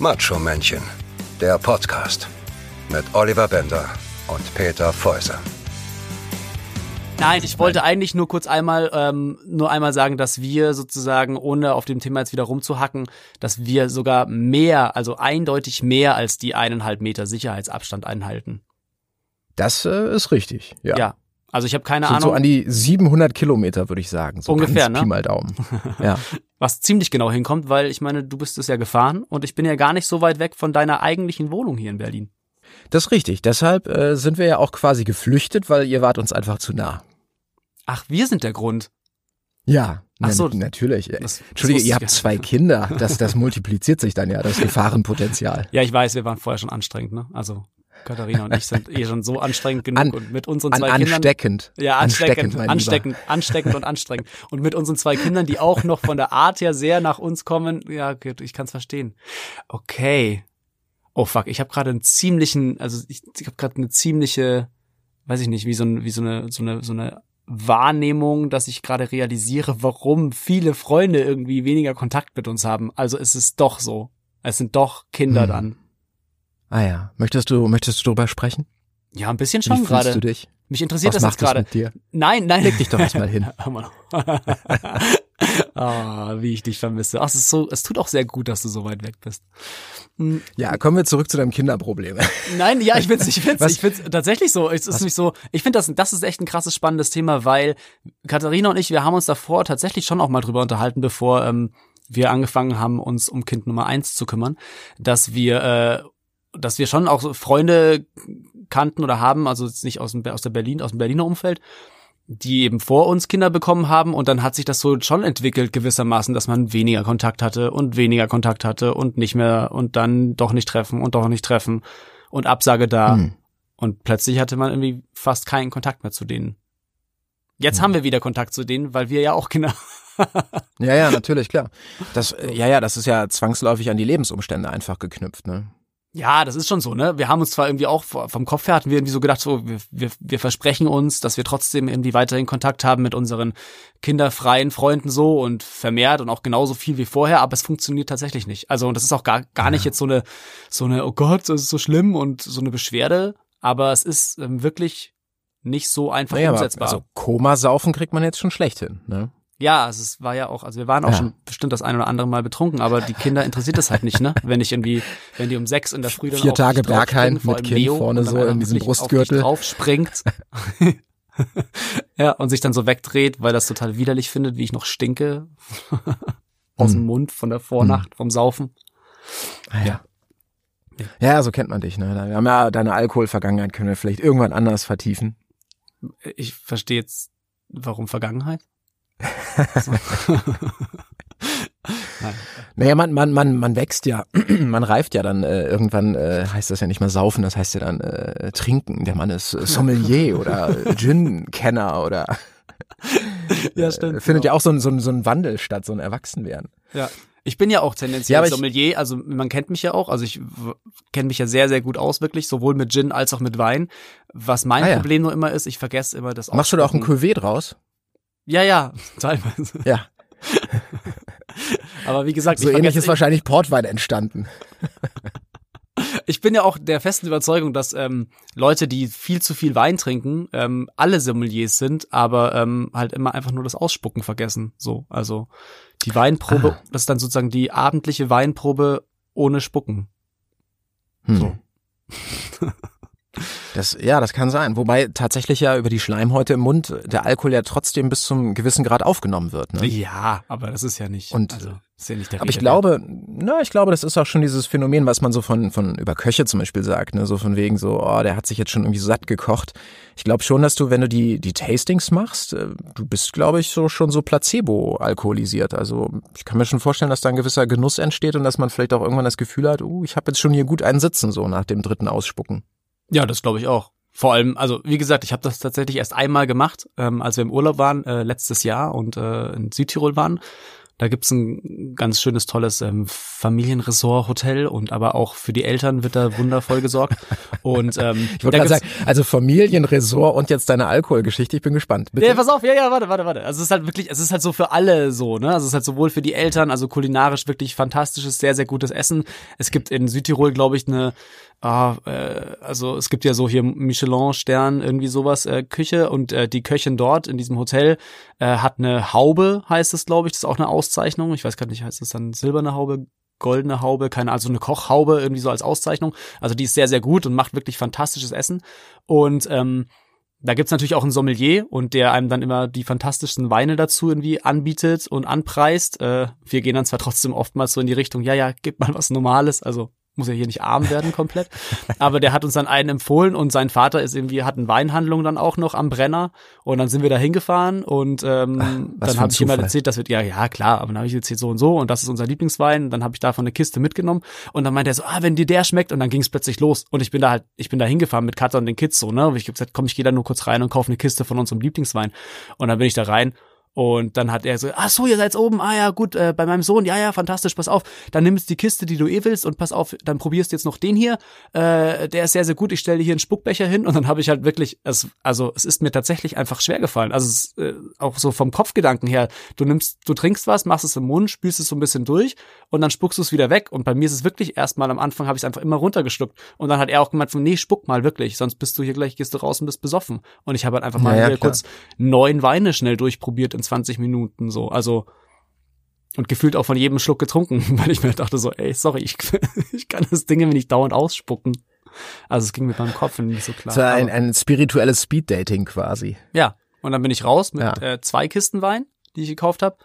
Macho Männchen, der Podcast mit Oliver Bender und Peter Fäuser. Nein, ich wollte eigentlich nur kurz einmal ähm, nur einmal sagen, dass wir sozusagen, ohne auf dem Thema jetzt wieder rumzuhacken, dass wir sogar mehr, also eindeutig mehr als die eineinhalb Meter Sicherheitsabstand einhalten. Das äh, ist richtig, ja. Ja. Also ich habe keine Sind Ahnung. so an die 700 Kilometer, würde ich sagen. So Ungefähr, ne? Pi mal Daumen. Ja. was ziemlich genau hinkommt, weil ich meine, du bist es ja gefahren und ich bin ja gar nicht so weit weg von deiner eigentlichen Wohnung hier in Berlin. Das ist richtig. Deshalb äh, sind wir ja auch quasi geflüchtet, weil ihr wart uns einfach zu nah. Ach, wir sind der Grund. Ja, Ach so. na, natürlich. Das- das Entschuldige, wusste ihr habt zwei Kinder. Das, das multipliziert sich dann ja, das Gefahrenpotenzial. Ja, ich weiß, wir waren vorher schon anstrengend, ne? Also Katharina und ich sind eh schon so anstrengend genug An- und mit unseren An, zwei Kindern. ansteckend. Ja, ansteckend, mein ansteckend, ansteckend und anstrengend. Und mit unseren zwei Kindern, die auch noch von der Art her sehr nach uns kommen, ja, ich kann es verstehen. Okay. Oh fuck, ich habe gerade einen ziemlichen, also ich, ich habe gerade eine ziemliche, weiß ich nicht, wie so, ein, wie so eine, so eine, so eine Wahrnehmung, dass ich gerade realisiere, warum viele Freunde irgendwie weniger Kontakt mit uns haben. Also es ist doch so. Es sind doch Kinder Hm. dann. Ah ja. Möchtest du, möchtest du darüber sprechen? Ja, ein bisschen Wie schon fühlst du gerade. dich? Mich interessiert Was das jetzt gerade. mit dir? Nein, nein. Leg dich doch erstmal hin. Ah, wie ich dich vermisse. Ach, es ist so, es tut auch sehr gut, dass du so weit weg bist. Hm, Ja, kommen wir zurück zu deinem Kinderproblem. Nein, ja, ich find's, ich find's, Was? ich find's tatsächlich so. Es ist Was? nicht so. Ich finde das, das ist echt ein krasses, spannendes Thema, weil Katharina und ich, wir haben uns davor tatsächlich schon auch mal drüber unterhalten, bevor ähm, wir angefangen haben, uns um Kind Nummer eins zu kümmern, dass wir, äh, dass wir schon auch so Freunde kannten oder haben, also jetzt nicht aus dem, aus der Berlin, aus dem Berliner Umfeld, die eben vor uns Kinder bekommen haben und dann hat sich das so schon entwickelt gewissermaßen, dass man weniger Kontakt hatte und weniger Kontakt hatte und nicht mehr und dann doch nicht treffen und doch nicht treffen und Absage da Hm. und plötzlich hatte man irgendwie fast keinen Kontakt mehr zu denen. Jetzt Hm. haben wir wieder Kontakt zu denen, weil wir ja auch Kinder. Ja, ja, natürlich, klar. Das, ja, ja, das ist ja zwangsläufig an die Lebensumstände einfach geknüpft, ne? Ja, das ist schon so, ne? Wir haben uns zwar irgendwie auch vom Kopf her hatten wir irgendwie so gedacht, so wir, wir, wir versprechen uns, dass wir trotzdem irgendwie weiterhin Kontakt haben mit unseren kinderfreien Freunden so und vermehrt und auch genauso viel wie vorher, aber es funktioniert tatsächlich nicht. Also und das ist auch gar gar nicht jetzt so eine so eine oh Gott, das ist so schlimm und so eine Beschwerde, aber es ist ähm, wirklich nicht so einfach Naja, aber umsetzbar. also Komasaufen kriegt man jetzt schon schlecht hin, ne? Ja, also es war ja auch, also wir waren auch Ja. schon bestimmt das ein oder andere Mal betrunken, aber die Kinder interessiert das halt nicht, ne? Wenn ich irgendwie, wenn die um sechs in der Früh dann Vier Tage vor mit Kind Leo, vorne so in diesem auf Brustgürtel. drauf springt. ja, und sich dann so wegdreht, weil das total widerlich findet, wie ich noch stinke. Aus dem Hm. Mund von der Vornacht, vom Saufen. Ah, ja. Ja, so kennt man dich, ne? Wir haben ja deine Alkoholvergangenheit können wir vielleicht irgendwann anders vertiefen. Ich verstehe jetzt, warum Vergangenheit? So. Naja, man, man, man, man wächst ja, man reift ja dann äh, irgendwann, äh, heißt das ja nicht mehr saufen, das heißt ja dann äh, trinken. Der Mann ist äh, Sommelier oder Gin-Kenner oder Ja, stimmt. äh, findet ja auch so ein, so, ein, so ein Wandel statt, so ein Erwachsenwerden. Ja. Ich bin ja auch tendenziell Ja, Sommelier, also man kennt mich ja auch, also ich kenne mich ja sehr, sehr gut aus, wirklich, sowohl mit Gin als auch mit Wein. Was mein Ah, ja. Problem nur immer ist, ich vergesse immer das Machst du da auch ein. Cuvée draus? Ja, ja, teilweise. Ja, Aber wie gesagt, so ich, ähnlich ist wahrscheinlich Portwein entstanden. ich bin ja auch der festen Überzeugung, dass ähm, Leute, die viel zu viel Wein trinken, ähm, alle Sommeliers sind, aber ähm, halt immer einfach nur das Ausspucken vergessen. So, also die Weinprobe, Ah. das ist dann sozusagen die abendliche Weinprobe ohne Spucken. Hm. So. Das, ja, das kann sein. Wobei tatsächlich ja über die Schleimhäute im Mund der Alkohol ja trotzdem bis zum gewissen Grad aufgenommen wird. Ne? Ja, aber das ist ja nicht. Und- also, ist ja nicht der Aber ich Rede glaube, na, ich glaube, das ist auch schon dieses Phänomen, was man so von, von über Köche zum Beispiel sagt, ne, so von wegen so, oh, der hat sich jetzt schon irgendwie satt gekocht. Ich glaube schon, dass du, wenn du die, die Tastings machst, äh, du bist, glaube ich, so schon so Placebo alkoholisiert. Also ich kann mir schon vorstellen, dass da ein gewisser Genuss entsteht und dass man vielleicht auch irgendwann das Gefühl hat, uh, ich habe jetzt schon hier gut einen Sitzen, so nach dem dritten Ausspucken. Ja, das glaube ich auch. Vor allem, also wie gesagt, ich habe das tatsächlich erst einmal gemacht, ähm, als wir im Urlaub waren, äh, letztes Jahr und äh, in Südtirol waren. Da gibt's ein ganz schönes, tolles ähm, Familienresort-Hotel und aber auch für die Eltern wird da wundervoll gesorgt. Und ähm, ich wollte gerade sagen, also Familienresort und jetzt deine Alkoholgeschichte, ich bin gespannt. Bitte? Ja, pass auf, ja, ja, warte, warte, warte. Also es ist halt wirklich, es ist halt so für alle so, ne? Also es ist halt sowohl für die Eltern, also kulinarisch wirklich fantastisches, sehr, sehr gutes Essen. Es gibt in Südtirol, glaube ich, eine ah, äh, also es gibt ja so hier Michelin-Stern, irgendwie sowas, äh, Küche und äh, die Köchin dort in diesem Hotel äh, hat eine Haube, heißt es, glaube ich, das ist auch eine Auszeichnung. Ich weiß gar nicht, heißt es dann silberne Haube, goldene Haube, keine, also eine Kochhaube, irgendwie so als Auszeichnung. Also die ist sehr, sehr gut und macht wirklich fantastisches Essen. Und ähm, da gibt's natürlich auch einen Sommelier und der einem dann immer die fantastischsten Weine dazu irgendwie anbietet und anpreist. Äh, wir gehen dann zwar trotzdem oftmals so in die Richtung, ja, ja, gib mal was Normales, also muss ja hier nicht arm werden komplett. Aber der hat uns dann einen empfohlen und sein Vater ist irgendwie, hat eine Weinhandlung dann auch noch am Brenner und dann sind wir da hingefahren und ähm, Ach, dann habe ich jemand erzählt, das wird, ja, ja, klar, aber dann habe ich erzählt so und so und das ist unser Lieblingswein. Dann habe ich davon eine Kiste mitgenommen und dann meinte er so, ah, wenn dir der schmeckt und dann ging es plötzlich los und ich bin da halt, ich bin da hingefahren mit Katja und den Kids so, ne? Und ich habe gesagt, komm, ich gehe da nur kurz rein und kaufe eine Kiste von unserem Lieblingswein und dann bin ich da rein und dann hat er so, ach so, ihr seid oben, ah ja, gut, äh, bei meinem Sohn, ja, ja, fantastisch, pass auf, dann nimmst die Kiste, die du eh willst und pass auf, dann probierst du jetzt noch den hier, äh, der ist sehr, sehr gut, ich stelle dir hier einen Spuckbecher hin. Und dann habe ich halt wirklich, es, also es ist mir tatsächlich einfach schwer gefallen, also es, äh, auch so vom Kopfgedanken her, du nimmst, du trinkst was, machst es im Mund, spülst es so ein bisschen durch und dann spuckst du es wieder weg. Und bei mir ist es wirklich erstmal am Anfang habe ich es einfach immer runtergeschluckt. Und dann hat er auch gemeint, nee, spuck mal wirklich, sonst bist du hier gleich, gehst du raus und bist besoffen. Und ich habe halt einfach mal ja, ja, kurz neun Weine schnell durchprobiert in 20 Minuten so. Also und gefühlt auch von jedem Schluck getrunken, weil ich mir dachte so, ey, sorry, ich, ich kann das Ding mir nicht dauernd ausspucken. Also es ging mit meinem Kopf nicht so klar. So ein, ein spirituelles Speeddating quasi. Ja, und dann bin ich raus mit ja. äh, zwei Kisten Wein, die ich gekauft habe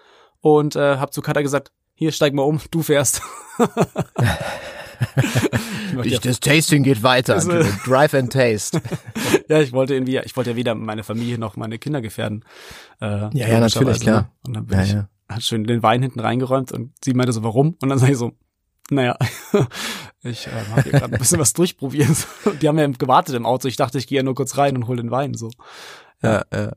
und äh, habe zu Katha gesagt, hier steig mal um, du fährst. ich, das Tasting geht weiter. Also, Drive and Taste. ja, ich wollte irgendwie, ich wollte ja weder meine Familie noch meine Kinder gefährden. Äh, ja, ja, natürlich, klar. Ne? Und dann bin ja, ich, ja. hat schön den Wein hinten reingeräumt und sie meinte so, warum? Und dann sage ich so, naja, ich äh, habe hier gerade ein bisschen was durchprobiert. Die haben ja gewartet im Auto. Ich dachte, ich gehe ja nur kurz rein und hol den Wein so. Ja, ja.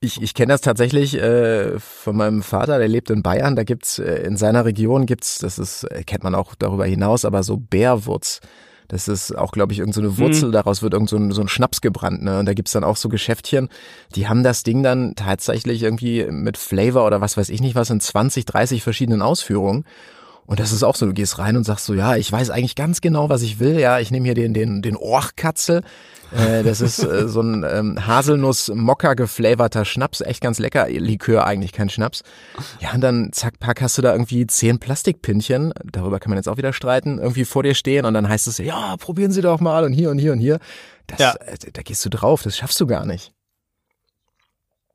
Ich, ich kenne das tatsächlich äh, von meinem Vater, der lebt in Bayern. Da gibt's äh, in seiner Region gibt's, das ist äh, kennt man auch darüber hinaus, aber so Bärwurz. Das ist auch, glaube ich, irgendeine so Wurzel, mhm. daraus wird irgend so ein, so ein Schnaps gebrannt, ne? Und da gibt's dann auch so Geschäftchen, die haben das Ding dann tatsächlich irgendwie mit Flavor oder was weiß ich nicht was in 20, 30 verschiedenen Ausführungen. Und das ist auch so, du gehst rein und sagst so, ja, ich weiß eigentlich ganz genau, was ich will. Ja, ich nehme hier den, den, den Orchkatzel. Äh, das ist äh, so ein ähm, Haselnuss-Mokka geflavorter Schnaps, echt ganz lecker. Likör eigentlich, kein Schnaps. Ja, und dann zack, pack, hast du da irgendwie zehn Plastikpinchen, darüber kann man jetzt auch wieder streiten, irgendwie vor dir stehen und dann heißt es, ja, probieren Sie doch mal und hier und hier und hier. Das, ja. äh, da gehst du drauf, das schaffst du gar nicht.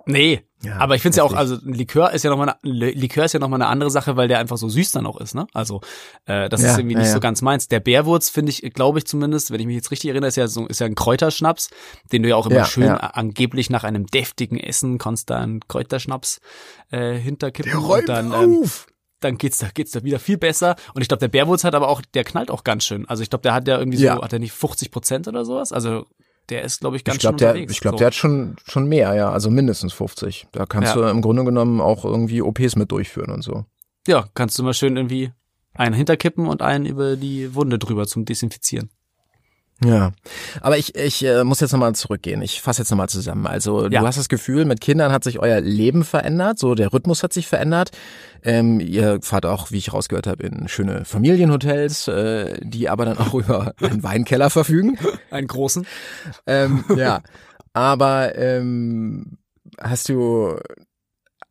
Nee, ja, aber ich finde es ja auch, also Likör ist ja nochmal eine, Likör ist ja noch mal eine andere Sache, weil der einfach so süß dann auch ist, ne? Also äh, das ja, ist irgendwie nicht ja, so ganz meins. Der Bärwurz finde ich, glaube ich zumindest, wenn ich mich jetzt richtig erinnere, ist ja so ist ja ein Kräuterschnaps, den du ja auch immer schön angeblich nach einem deftigen Essen konstant Kräuterschnaps äh, hinterkippen der und dann ähm, dann geht's da geht's da wieder viel besser und ich glaube der Bärwurz hat aber auch der knallt auch ganz schön. Also ich glaube der hat ja irgendwie so hat er nicht 50 Prozent oder sowas. Also der ist, glaube ich, ganz ich glaub, schön der, Ich glaube, so. der hat schon, schon mehr, ja, also mindestens 50. Da kannst ja. du im Grunde genommen auch irgendwie OPs mit durchführen und so. Ja, kannst du mal schön irgendwie einen hinterkippen und einen über die Wunde drüber zum Desinfizieren. Ja, aber ich, ich äh, muss jetzt nochmal zurückgehen. Ich fasse jetzt nochmal zusammen. Also ja. du hast das Gefühl, mit Kindern hat sich euer Leben verändert, so der Rhythmus hat sich verändert. Ähm, ihr fahrt auch, wie ich rausgehört habe, in schöne Familienhotels, äh, die aber dann auch über einen Weinkeller verfügen. Einen großen. Ähm, ja, aber ähm, hast du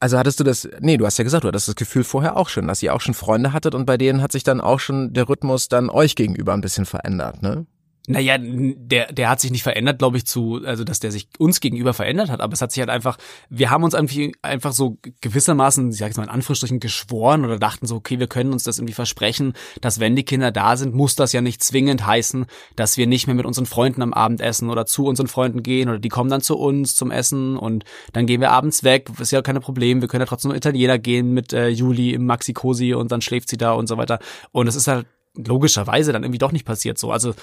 also hattest du das, nee, du hast ja gesagt, du hattest das Gefühl vorher auch schon, dass ihr auch schon Freunde hattet und bei denen hat sich dann auch schon der Rhythmus dann euch gegenüber ein bisschen verändert, ne? Naja, der, der hat sich nicht verändert, glaube ich, zu, also dass der sich uns gegenüber verändert hat, aber es hat sich halt einfach, wir haben uns einfach so gewissermaßen, ich sag jetzt mal in Anführungsstrichen, geschworen oder dachten so, okay, wir können uns das irgendwie versprechen, dass wenn die Kinder da sind, muss das ja nicht zwingend heißen, dass wir nicht mehr mit unseren Freunden am Abend essen oder zu unseren Freunden gehen oder die kommen dann zu uns zum Essen und dann gehen wir abends weg, ist ja keine Problem, wir können ja trotzdem nur Italiener gehen mit äh, Juli im Maxi Cosi und dann schläft sie da und so weiter. Und es ist halt logischerweise dann irgendwie doch nicht passiert so, also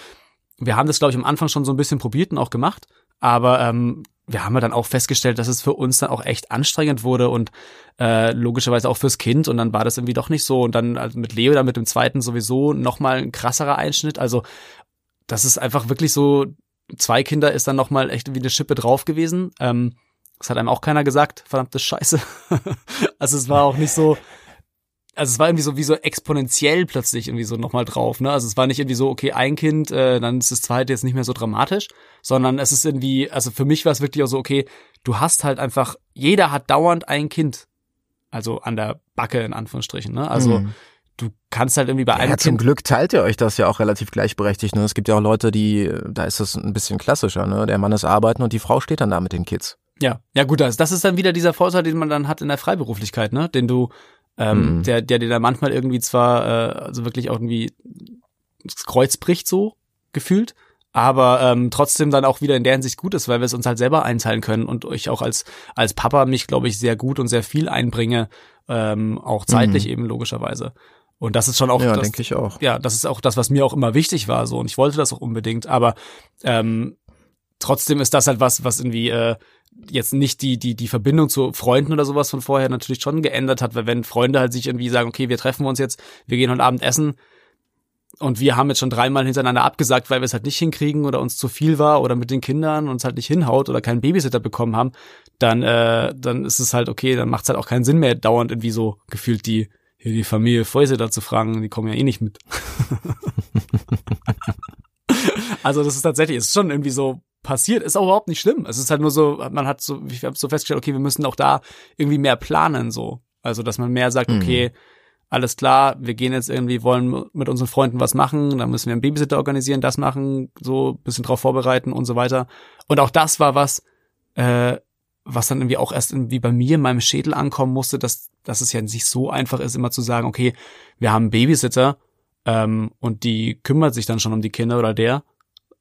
wir haben das, glaube ich, am Anfang schon so ein bisschen probiert und auch gemacht. Aber ähm, wir haben ja dann auch festgestellt, dass es für uns dann auch echt anstrengend wurde und äh, logischerweise auch fürs Kind und dann war das irgendwie doch nicht so und dann also mit Leo dann mit dem zweiten sowieso nochmal ein krasserer Einschnitt. Also das ist einfach wirklich so, zwei Kinder ist dann nochmal echt wie eine Schippe drauf gewesen. Ähm, das hat einem auch keiner gesagt, verdammte Scheiße. also es war auch nicht so, also es war irgendwie so wie so exponentiell plötzlich irgendwie so nochmal drauf, ne? Also es war nicht irgendwie so, okay, ein Kind, äh, dann ist das zweite jetzt nicht mehr so dramatisch, sondern es ist irgendwie, also für mich war es wirklich auch so, okay, du hast halt einfach, jeder hat dauernd ein Kind. Also an der Backe in Anführungsstrichen, ne? Also mhm. du kannst halt irgendwie bei einem ja, zum Glück teilt ihr euch das ja auch relativ gleichberechtigt, ne? Es gibt ja auch Leute, die, da ist das ein bisschen klassischer, ne? Der Mann ist arbeiten und die Frau steht dann da mit den Kids. Ja, ja gut, das, das ist dann wieder dieser Vorteil, den man dann hat in der Freiberuflichkeit, ne? Den du ähm, mhm. der, der dir da manchmal irgendwie zwar, äh, also wirklich auch irgendwie das Kreuz bricht so gefühlt, aber ähm, trotzdem dann auch wieder in der Hinsicht gut ist, weil wir es uns halt selber einteilen können und ich auch als als Papa mich glaube ich sehr gut und sehr viel einbringe, ähm, auch zeitlich mhm. eben logischerweise. Und das ist schon auch, ja, denke ich auch. Ja, das ist auch das, was mir auch immer wichtig war, so und ich wollte das auch unbedingt. Aber ähm, trotzdem ist das halt was, was irgendwie äh, jetzt nicht die, die, die Verbindung zu Freunden oder sowas von vorher natürlich schon geändert hat, weil wenn Freunde halt sich irgendwie sagen, okay, wir treffen uns jetzt, wir gehen heute Abend essen und wir haben jetzt schon dreimal hintereinander abgesagt, weil wir es halt nicht hinkriegen oder uns zu viel war oder mit den Kindern uns halt nicht hinhaut oder keinen Babysitter bekommen haben, dann, äh, dann ist es halt okay, dann macht es halt auch keinen Sinn mehr, dauernd irgendwie so gefühlt die, hier die Familie Fäuse zu fragen, die kommen ja eh nicht mit. also das ist tatsächlich, ist schon irgendwie so passiert, ist auch überhaupt nicht schlimm. Es ist halt nur so, man hat so, ich habe so festgestellt, okay, wir müssen auch da irgendwie mehr planen, so. Also, dass man mehr sagt, mhm. okay, alles klar, wir gehen jetzt irgendwie, wollen mit unseren Freunden was machen, dann müssen wir einen Babysitter organisieren, das machen, so bisschen drauf vorbereiten und so weiter. Und auch das war was, äh, was dann irgendwie auch erst irgendwie bei mir in meinem Schädel ankommen musste, dass, dass es ja nicht so einfach ist, immer zu sagen, okay, wir haben einen Babysitter ähm, und die kümmert sich dann schon um die Kinder oder der,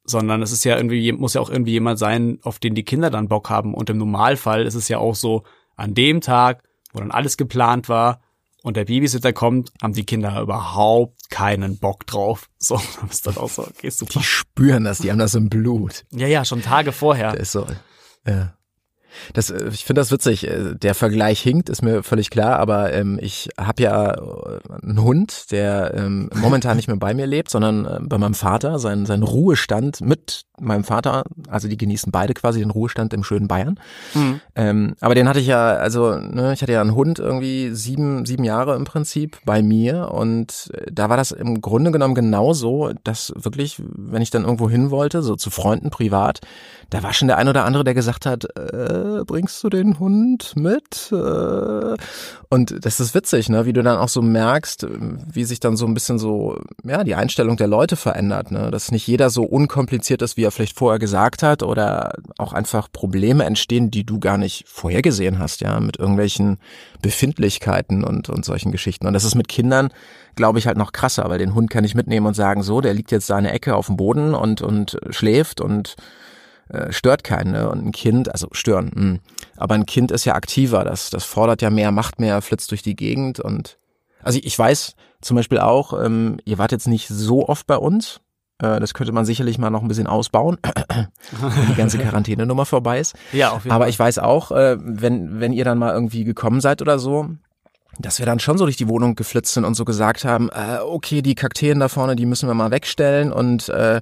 sondern es ist ja irgendwie, muss ja auch irgendwie jemand sein, auf den die Kinder dann Bock haben. Und im Normalfall ist es ja auch so, an dem Tag, wo dann alles geplant war und der Babysitter kommt, haben die Kinder überhaupt keinen Bock drauf. So, dann ist dann auch so, okay, super. Die spüren das, die haben das im Blut. Ja, ja, schon Tage vorher. Das ist so, ja. Das, äh, ich finde das witzig. Äh, der Vergleich hinkt, ist mir völlig klar, aber ähm, ich habe ja äh, einen Hund, der ähm, momentan nicht mehr bei mir lebt, sondern äh, bei meinem Vater, sein, sein Ruhestand mit meinem Vater, also die genießen beide quasi den Ruhestand im schönen Bayern. Mhm. Ähm, aber den hatte ich ja, also ne, ich hatte ja einen Hund irgendwie sieben, sieben Jahre im Prinzip bei mir und da war das im Grunde genommen genauso, dass wirklich, wenn ich dann irgendwo hin wollte, so zu Freunden privat, da war schon der ein oder andere, der gesagt hat, äh, bringst du den Hund mit? Äh, und das ist witzig, ne, wie du dann auch so merkst, wie sich dann so ein bisschen so, ja, die Einstellung der Leute verändert, ne, dass nicht jeder so unkompliziert ist, wie er vielleicht vorher gesagt hat oder auch einfach Probleme entstehen, die du gar nicht vorhergesehen hast, ja, mit irgendwelchen Befindlichkeiten und, und solchen Geschichten. Und das ist mit Kindern, glaube ich, halt noch krasser, weil den Hund kann ich mitnehmen und sagen, so, der liegt jetzt da eine Ecke auf dem Boden und, und schläft und äh, stört keinen. Ne? Und ein Kind, also stören, mh. Hm. aber ein Kind ist ja aktiver, das, das fordert ja mehr, macht mehr, flitzt durch die Gegend und also ich weiß zum Beispiel auch, ähm, ihr wart jetzt nicht so oft bei uns. Äh, das könnte man sicherlich mal noch ein bisschen ausbauen, wenn die ganze Quarantänenummer vorbei ist. Ja, auf jeden Aber Fall. ich weiß auch, äh, wenn, wenn ihr dann mal irgendwie gekommen seid oder so, dass wir dann schon so durch die Wohnung geflitzt sind und so gesagt haben, äh, okay, die Kakteen da vorne, die müssen wir mal wegstellen und äh,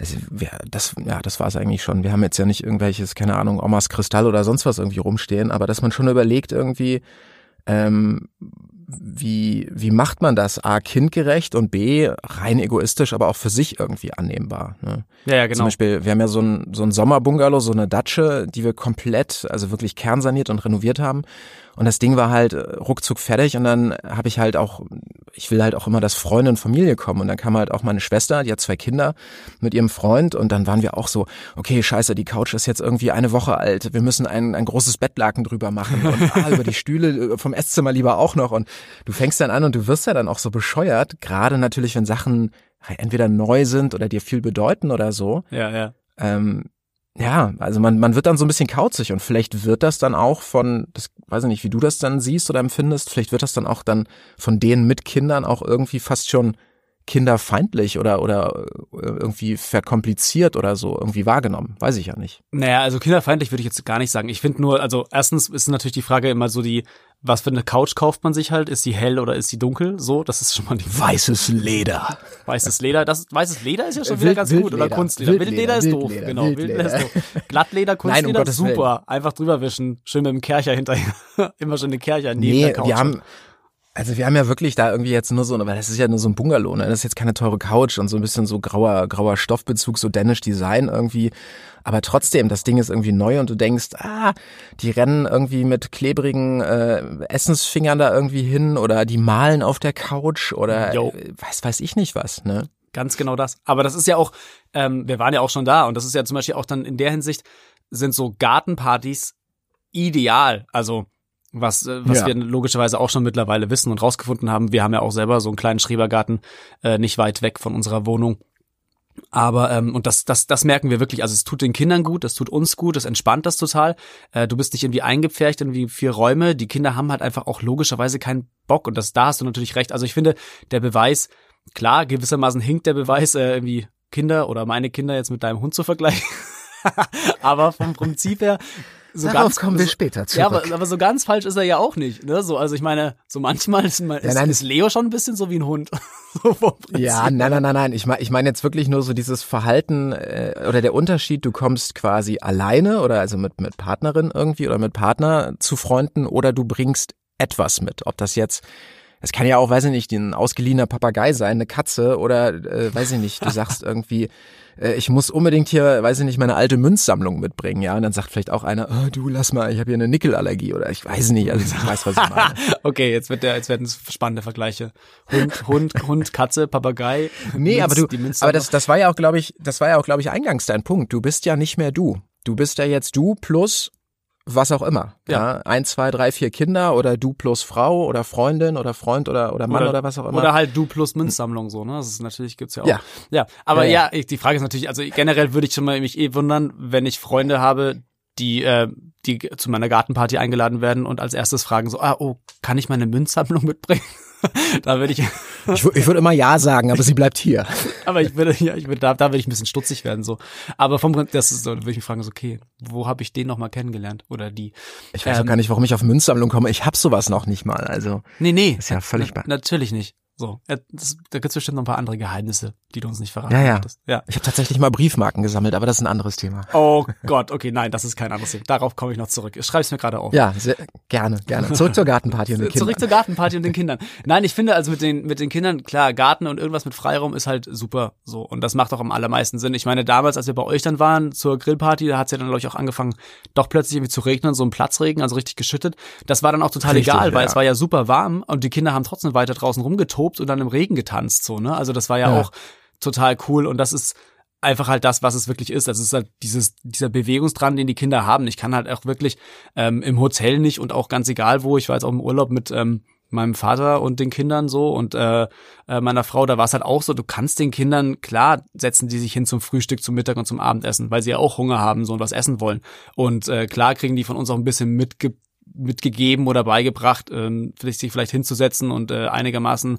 also, ja, das, ja, das war es eigentlich schon. Wir haben jetzt ja nicht irgendwelches, keine Ahnung, Omas Kristall oder sonst was irgendwie rumstehen, aber dass man schon überlegt irgendwie, ähm, wie, wie macht man das? A, kindgerecht und B, rein egoistisch, aber auch für sich irgendwie annehmbar. Ne? Ja, ja, genau. Zum Beispiel, wir haben ja so ein, so ein Sommerbungalow, so eine Datsche, die wir komplett, also wirklich kernsaniert und renoviert haben. Und das Ding war halt äh, ruckzuck fertig und dann habe ich halt auch, ich will halt auch immer, dass Freunde und Familie kommen. Und dann kam halt auch meine Schwester, die hat zwei Kinder mit ihrem Freund und dann waren wir auch so, okay, scheiße, die Couch ist jetzt irgendwie eine Woche alt, wir müssen ein, ein großes Bettlaken drüber machen und ah, über die Stühle äh, vom Esszimmer lieber auch noch. Und du fängst dann an und du wirst ja dann auch so bescheuert, gerade natürlich, wenn Sachen entweder neu sind oder dir viel bedeuten oder so. Ja, ja. Ähm, ja, also man, man wird dann so ein bisschen kauzig und vielleicht wird das dann auch von, das weiß ich nicht, wie du das dann siehst oder empfindest, vielleicht wird das dann auch dann von denen mit Kindern auch irgendwie fast schon kinderfeindlich oder, oder äh, irgendwie verkompliziert oder so irgendwie wahrgenommen. Weiß ich ja nicht. Naja, also kinderfeindlich würde ich jetzt gar nicht sagen. Ich finde nur, also erstens ist natürlich die Frage immer so die, was für eine Couch kauft man sich halt? Ist sie hell oder ist sie dunkel? So, das ist schon mal die Weißes Leder. Weißes Leder, das weißes Leder ist ja schon wieder ganz gut oder Kunstleder. Wildleder, Wildleder ist doof, Wildleder, genau. Wildleder. Wildleder ist doof. Glattleder, Kunstleder, Nein, um super. Einfach drüber wischen, schön mit dem Kercher hinterher. Immer schon eine Kercher neben nee, der Couch. Wir haben also wir haben ja wirklich da irgendwie jetzt nur so, weil das ist ja nur so ein Bungalow, ne? Das ist jetzt keine teure Couch und so ein bisschen so grauer, grauer Stoffbezug, so Danish Design irgendwie. Aber trotzdem, das Ding ist irgendwie neu und du denkst, ah, die rennen irgendwie mit klebrigen äh, Essensfingern da irgendwie hin oder die malen auf der Couch oder äh, weiß, weiß ich nicht was, ne? Ganz genau das. Aber das ist ja auch, ähm, wir waren ja auch schon da und das ist ja zum Beispiel auch dann in der Hinsicht, sind so Gartenpartys ideal. Also was, äh, was ja. wir logischerweise auch schon mittlerweile wissen und rausgefunden haben. Wir haben ja auch selber so einen kleinen Schrebergarten äh, nicht weit weg von unserer Wohnung. Aber ähm, und das, das, das merken wir wirklich. Also es tut den Kindern gut, das tut uns gut, das entspannt das total. Äh, du bist nicht irgendwie eingepfercht in wie vier Räume. Die Kinder haben halt einfach auch logischerweise keinen Bock und das da hast du natürlich recht. Also ich finde der Beweis klar gewissermaßen hinkt der Beweis äh, irgendwie Kinder oder meine Kinder jetzt mit deinem Hund zu vergleichen. Aber vom Prinzip her so Darauf ganz, kommen wir später zurück. Ja, aber, aber so ganz falsch ist er ja auch nicht. Ne? So, also ich meine, so manchmal ist, ist, ja, nein, ist Leo schon ein bisschen so wie ein Hund. so ja, nein, nein, nein, nein. Ich meine ich mein jetzt wirklich nur so dieses Verhalten äh, oder der Unterschied, du kommst quasi alleine oder also mit, mit Partnerin irgendwie oder mit Partner zu Freunden oder du bringst etwas mit. Ob das jetzt es kann ja auch, weiß ich nicht, ein ausgeliehener Papagei sein, eine Katze oder äh, weiß ich nicht, du sagst irgendwie, äh, ich muss unbedingt hier, weiß ich nicht, meine alte Münzsammlung mitbringen, ja. Und dann sagt vielleicht auch einer, oh, du lass mal, ich habe hier eine Nickelallergie oder ich weiß nicht, also ich weiß, was ich meine. okay, jetzt wird der, jetzt werden es spannende Vergleiche. Hund, Hund, Hund, Katze, Papagei. Nee, Münz, aber du, aber das, das war ja auch, glaube ich, das war ja auch, glaube ich, eingangs dein Punkt. Du bist ja nicht mehr du. Du bist ja jetzt du plus was auch immer. Ja. ja. Ein, zwei, drei, vier Kinder oder du plus Frau oder Freundin oder Freund oder, oder Mann oder, oder was auch immer. Oder halt du plus Münzsammlung so, ne? Das ist natürlich gibt's ja auch. Ja. Ja. Aber ja, ja. ja die Frage ist natürlich, also generell würde ich schon mal mich eh wundern, wenn ich Freunde habe, die, äh, die zu meiner Gartenparty eingeladen werden und als erstes fragen so, ah, oh, kann ich meine Münzsammlung mitbringen? da würde ich, ich, ich würde immer ja sagen, aber sie bleibt hier. aber ich würde, ja, ich würde, da, da würde ich ein bisschen stutzig werden, so. Aber vom Prinzip, das ist so, würde ich mich fragen, so, okay, wo habe ich den noch mal kennengelernt? Oder die? Ich weiß ähm, auch gar nicht, warum ich auf Münzsammlung komme. Ich hab sowas noch nicht mal, also. Nee, nee. ist ja völlig na, Natürlich nicht. So, das, da gibt's bestimmt noch ein paar andere Geheimnisse, die du uns nicht verraten ja, ja. Ja, Ich habe tatsächlich mal Briefmarken gesammelt, aber das ist ein anderes Thema. Oh Gott, okay, nein, das ist kein anderes Thema. Darauf komme ich noch zurück. Ich schreibe es mir gerade auf. Ja, sehr, gerne, gerne. Zurück zur Gartenparty und den Kindern. Zurück zur Gartenparty und den Kindern. Nein, ich finde also mit den mit den Kindern klar, Garten und irgendwas mit Freiraum ist halt super so und das macht auch am allermeisten Sinn. Ich meine, damals, als wir bei euch dann waren zur Grillparty, da hat's ja dann glaube ich auch angefangen, doch plötzlich irgendwie zu regnen, so ein Platzregen, also richtig geschüttet. Das war dann auch total richtig, egal, weil ja. es war ja super warm und die Kinder haben trotzdem weiter draußen rumgetobt und dann im Regen getan getanzt, so, ne? Also das war ja, ja. auch total cool und das ist einfach halt das, was es wirklich ist. Also es ist halt dieses, dieser Bewegungsdrang, den die Kinder haben. Ich kann halt auch wirklich ähm, im Hotel nicht und auch ganz egal wo, ich war jetzt auch im Urlaub mit ähm, meinem Vater und den Kindern so und äh, äh, meiner Frau, da war es halt auch so, du kannst den Kindern, klar, setzen die sich hin zum Frühstück, zum Mittag und zum Abendessen, weil sie ja auch Hunger haben so und was essen wollen. Und äh, klar kriegen die von uns auch ein bisschen mitge mitgegeben oder beigebracht, ähm, sich vielleicht hinzusetzen und äh, einigermaßen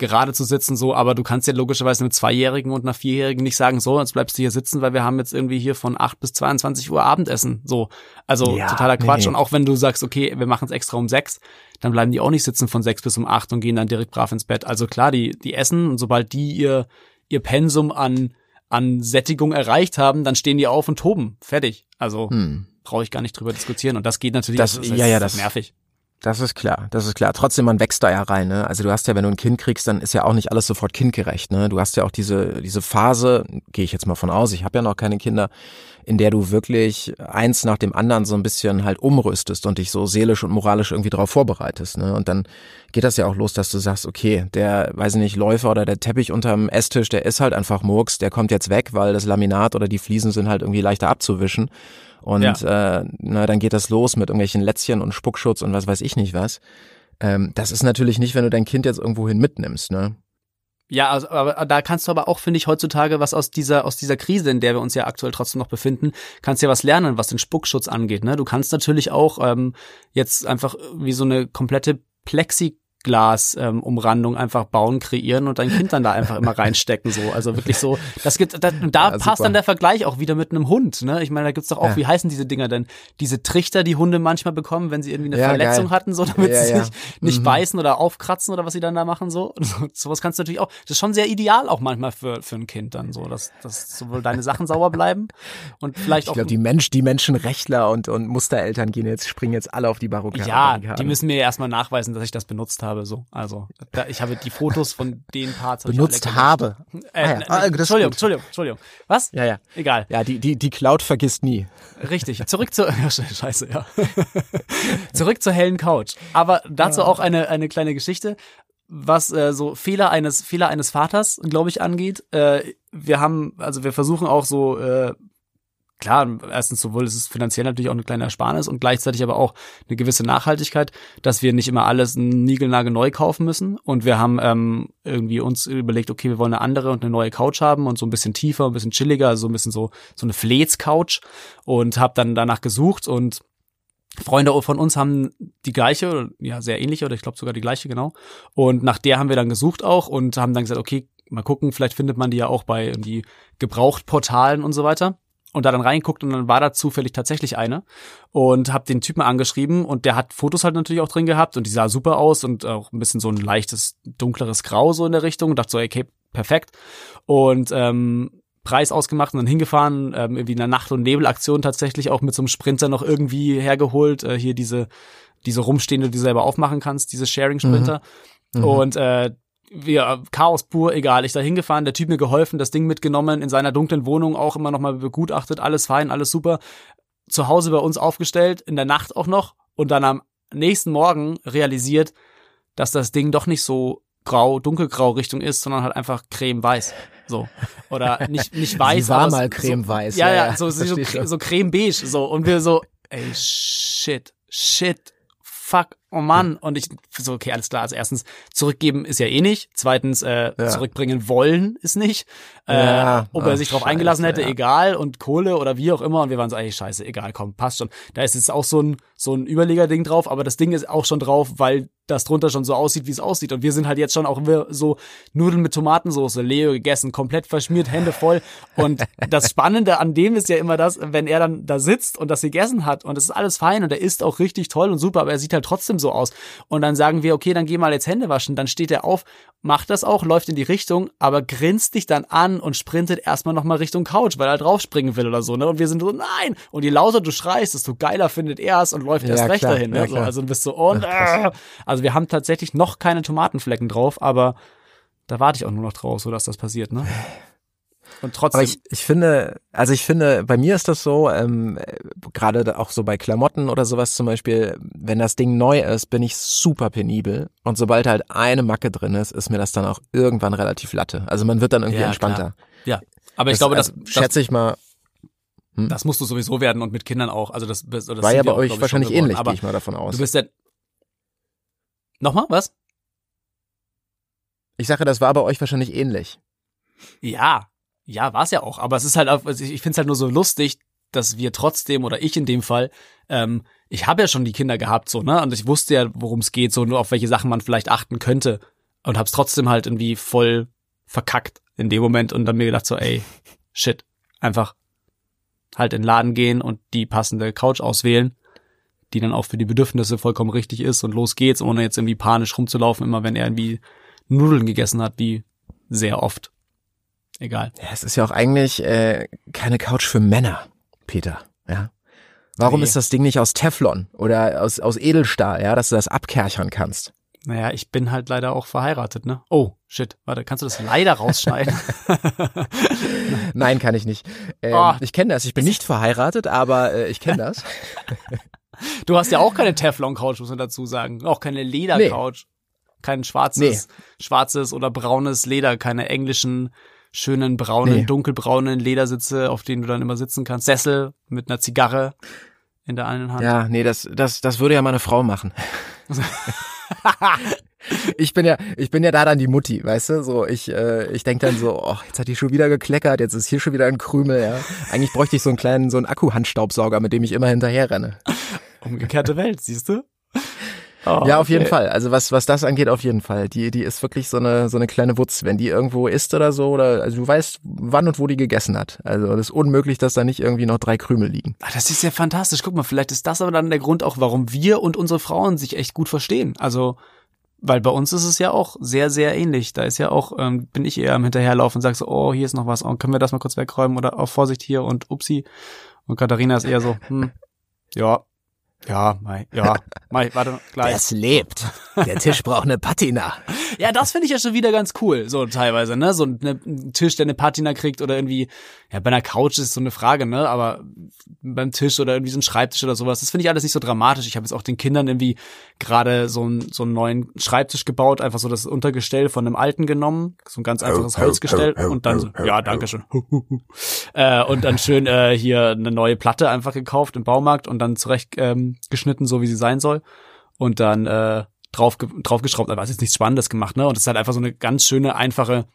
gerade zu sitzen, so, aber du kannst ja logischerweise mit Zweijährigen und einer Vierjährigen nicht sagen, so, jetzt bleibst du hier sitzen, weil wir haben jetzt irgendwie hier von acht bis 22 Uhr Abendessen, so. Also ja, totaler Quatsch. Nee. Und auch wenn du sagst, okay, wir machen es extra um sechs, dann bleiben die auch nicht sitzen von sechs bis um acht und gehen dann direkt brav ins Bett. Also klar, die, die essen und sobald die ihr, ihr Pensum an, an Sättigung erreicht haben, dann stehen die auf und toben. Fertig. Also, hm. Brauche ich gar nicht drüber diskutieren. Und das geht natürlich, das, das, ja, ja, das, nervig. Das ist klar, das ist klar. Trotzdem, man wächst da ja rein. Ne? Also du hast ja, wenn du ein Kind kriegst, dann ist ja auch nicht alles sofort kindgerecht. Ne? Du hast ja auch diese diese Phase, gehe ich jetzt mal von aus. Ich habe ja noch keine Kinder, in der du wirklich eins nach dem anderen so ein bisschen halt umrüstest und dich so seelisch und moralisch irgendwie darauf vorbereitest. Ne? Und dann geht das ja auch los, dass du sagst, okay, der, weiß ich nicht, Läufer oder der Teppich unterm Esstisch, der ist halt einfach Murks, der kommt jetzt weg, weil das Laminat oder die Fliesen sind halt irgendwie leichter abzuwischen. Und ja. äh, na, dann geht das los mit irgendwelchen Lätzchen und Spuckschutz und was weiß ich nicht was. Ähm, das ist natürlich nicht, wenn du dein Kind jetzt irgendwohin mitnimmst, ne? Ja, also, aber da kannst du aber auch, finde ich, heutzutage was aus dieser, aus dieser Krise, in der wir uns ja aktuell trotzdem noch befinden, kannst ja was lernen, was den Spuckschutz angeht. Ne? Du kannst natürlich auch ähm, jetzt einfach wie so eine komplette Plexi Glas-Umrandung ähm, einfach bauen, kreieren und dein Kind dann da einfach immer reinstecken. So. Also wirklich so, das gibt, das, und da ja, passt dann der Vergleich auch wieder mit einem Hund. Ne? Ich meine, da gibt's doch auch, ja. wie heißen diese Dinger denn? Diese Trichter, die Hunde manchmal bekommen, wenn sie irgendwie eine ja, Verletzung geil. hatten, so damit sie sich nicht mhm. beißen oder aufkratzen oder was sie dann da machen. So. so sowas kannst du natürlich auch. Das ist schon sehr ideal auch manchmal für, für ein Kind dann so, dass, dass sowohl deine Sachen sauber bleiben und vielleicht ich auch. Ich glaube, die Mensch, die Menschenrechtler und, und Mustereltern gehen jetzt, springen jetzt alle auf die Barrikade. Ja, die müssen mir erstmal nachweisen, dass ich das benutzt habe. So. Also da, ich habe die Fotos von den Parts benutzt habe. Äh, ah, ja. ah, Entschuldigung, Entschuldigung, Entschuldigung. Was? Ja, ja. Egal. Ja, die die die Cloud vergisst nie. Richtig. Zurück zur Scheiße, ja. Zurück zur hellen Couch. Aber dazu auch eine eine kleine Geschichte was äh, so Fehler eines Fehler eines Vaters, glaube ich, angeht. Äh, wir haben, also wir versuchen auch so äh, klar, erstens sowohl ist es finanziell natürlich auch eine kleine Ersparnis und gleichzeitig aber auch eine gewisse Nachhaltigkeit, dass wir nicht immer alles niegelnagel neu kaufen müssen. Und wir haben ähm, irgendwie uns überlegt, okay, wir wollen eine andere und eine neue Couch haben und so ein bisschen tiefer, ein bisschen chilliger, also so ein bisschen so so eine Flez-Couch und habe dann danach gesucht und Freunde von uns haben die gleiche, ja, sehr ähnliche oder ich glaube sogar die gleiche, genau. Und nach der haben wir dann gesucht auch und haben dann gesagt, okay, mal gucken, vielleicht findet man die ja auch bei irgendwie Gebrauchtportalen und so weiter und da dann reinguckt und dann war da zufällig tatsächlich eine und hab den Typen angeschrieben und der hat Fotos halt natürlich auch drin gehabt und die sah super aus und auch ein bisschen so ein leichtes dunkleres Grau so in der Richtung und dachte so okay perfekt und ähm, Preis ausgemacht und dann hingefahren ähm, irgendwie in einer Nacht- und Nebelaktion tatsächlich auch mit so einem Sprinter noch irgendwie hergeholt äh, hier diese diese rumstehende die du selber aufmachen kannst diese Sharing Sprinter mhm. Mhm. und äh, wir, Chaos pur, egal. Ich da hingefahren, der Typ mir geholfen, das Ding mitgenommen, in seiner dunklen Wohnung auch immer noch mal begutachtet, alles fein, alles super. Zu Hause bei uns aufgestellt, in der Nacht auch noch und dann am nächsten Morgen realisiert, dass das Ding doch nicht so grau, dunkelgrau Richtung ist, sondern halt einfach creme-weiß. So. Oder nicht, nicht weiß. Sie war aber mal creme-weiß. So, ja, ja, so, so, so, so creme-beige, so. Und wir so, ey, shit, shit, fuck, oh Mann. Und ich so, okay, alles klar. Also erstens, zurückgeben ist ja eh nicht. Zweitens, äh, ja. zurückbringen wollen ist nicht. Äh, ja. Ob er sich drauf scheiße, eingelassen hätte, ja. egal. Und Kohle oder wie auch immer. Und wir waren so, ey, scheiße, egal, komm, passt schon. Da ist jetzt auch so ein, so ein Überleger-Ding drauf. Aber das Ding ist auch schon drauf, weil das drunter schon so aussieht, wie es aussieht. Und wir sind halt jetzt schon auch so Nudeln mit Tomatensauce, Leo gegessen, komplett verschmiert, Hände voll. Und das Spannende an dem ist ja immer das, wenn er dann da sitzt und das gegessen hat und es ist alles fein und er isst auch richtig toll und super, aber er sieht halt trotzdem so aus. Und dann sagen wir, okay, dann geh mal jetzt Hände waschen. Dann steht er auf, macht das auch, läuft in die Richtung, aber grinst dich dann an und sprintet erstmal nochmal Richtung Couch, weil er draufspringen will oder so, ne? Und wir sind so, nein! Und je lauter du schreist, desto geiler findet er es und läuft ja, erst recht klar, dahin. Ne? Ja, so, also du bist so, und, äh, also wir haben tatsächlich noch keine Tomatenflecken drauf, aber da warte ich auch nur noch drauf, so dass das passiert, ne? Und trotzdem. Aber ich, ich finde, also ich finde, bei mir ist das so, ähm, gerade auch so bei Klamotten oder sowas zum Beispiel, wenn das Ding neu ist, bin ich super penibel. Und sobald halt eine Macke drin ist, ist mir das dann auch irgendwann relativ latte. Also man wird dann irgendwie ja, entspannter. Klar. Ja, aber ich das, glaube, das, also, schätze ich mal. Hm? Das musst du sowieso werden und mit Kindern auch. Also das, das war ja bei euch auch, wahrscheinlich ähnlich, gehe ich mal davon aus. Du bist ja. Nochmal, was? Ich sage, das war bei euch wahrscheinlich ähnlich. Ja, ja, war es ja auch. Aber es ist halt, also ich finde es halt nur so lustig, dass wir trotzdem, oder ich in dem Fall, ähm, ich habe ja schon die Kinder gehabt, so, ne? Und ich wusste ja, worum es geht, so nur auf welche Sachen man vielleicht achten könnte. Und hab's trotzdem halt irgendwie voll verkackt in dem Moment und dann mir gedacht, so, ey, shit, einfach halt in den Laden gehen und die passende Couch auswählen, die dann auch für die Bedürfnisse vollkommen richtig ist und los geht's, ohne jetzt irgendwie panisch rumzulaufen, immer wenn er irgendwie Nudeln gegessen hat, wie sehr oft egal. Ja, es ist ja auch eigentlich äh, keine Couch für Männer, Peter. Ja. Warum nee. ist das Ding nicht aus Teflon oder aus, aus Edelstahl, ja, dass du das abkerchern kannst? Naja, ich bin halt leider auch verheiratet, ne? Oh, shit, warte, kannst du das leider rausschneiden? Nein, kann ich nicht. Ähm, oh, ich kenne das, ich bin nicht verheiratet, aber äh, ich kenne das. du hast ja auch keine Teflon-Couch, muss man dazu sagen. Auch keine Leder-Couch. Nee. Kein schwarzes, nee. schwarzes oder braunes Leder, keine englischen schönen braunen, nee. dunkelbraunen Ledersitze, auf denen du dann immer sitzen kannst. Sessel mit einer Zigarre in der einen Hand. Ja, nee, das, das, das würde ja meine Frau machen. ich bin ja, ich bin ja da dann die Mutti, weißt du? So, ich, äh, ich denk dann so, oh, jetzt hat die schon wieder gekleckert, jetzt ist hier schon wieder ein Krümel, ja. Eigentlich bräuchte ich so einen kleinen, so einen Akkuhandstaubsauger, mit dem ich immer hinterher renne. Umgekehrte Welt, siehst du? Oh, ja, auf okay. jeden Fall. Also was, was das angeht, auf jeden Fall. Die, die ist wirklich so eine, so eine kleine Wutz. Wenn die irgendwo isst oder so, oder, also du weißt, wann und wo die gegessen hat. Also das ist unmöglich, dass da nicht irgendwie noch drei Krümel liegen. Ach, das ist ja fantastisch. Guck mal, vielleicht ist das aber dann der Grund auch, warum wir und unsere Frauen sich echt gut verstehen. Also, weil bei uns ist es ja auch sehr, sehr ähnlich. Da ist ja auch, ähm, bin ich eher am Hinterherlaufen und sag so, oh, hier ist noch was, oh, können wir das mal kurz wegräumen oder auf Vorsicht hier und upsi. Und Katharina ist eher so, hm, ja, ja, Mai, ja, Mai, warte, gleich. Das lebt. Der Tisch braucht eine Patina. ja, das finde ich ja schon wieder ganz cool, so teilweise, ne? So ein, ein Tisch, der eine Patina kriegt oder irgendwie, ja, bei einer Couch ist so eine Frage, ne? Aber beim Tisch oder irgendwie so ein Schreibtisch oder sowas, das finde ich alles nicht so dramatisch. Ich habe jetzt auch den Kindern irgendwie gerade so, ein, so einen neuen Schreibtisch gebaut, einfach so das Untergestell von einem alten genommen, so ein ganz einfaches Holzgestell und dann so, ja, danke schön. äh, und dann schön äh, hier eine neue Platte einfach gekauft im Baumarkt und dann zurecht ähm, geschnitten, so wie sie sein soll. Und dann äh, drauf, draufgeschraubt, aber es ist nichts Spannendes gemacht, ne? Und es ist halt einfach so eine ganz schöne, einfache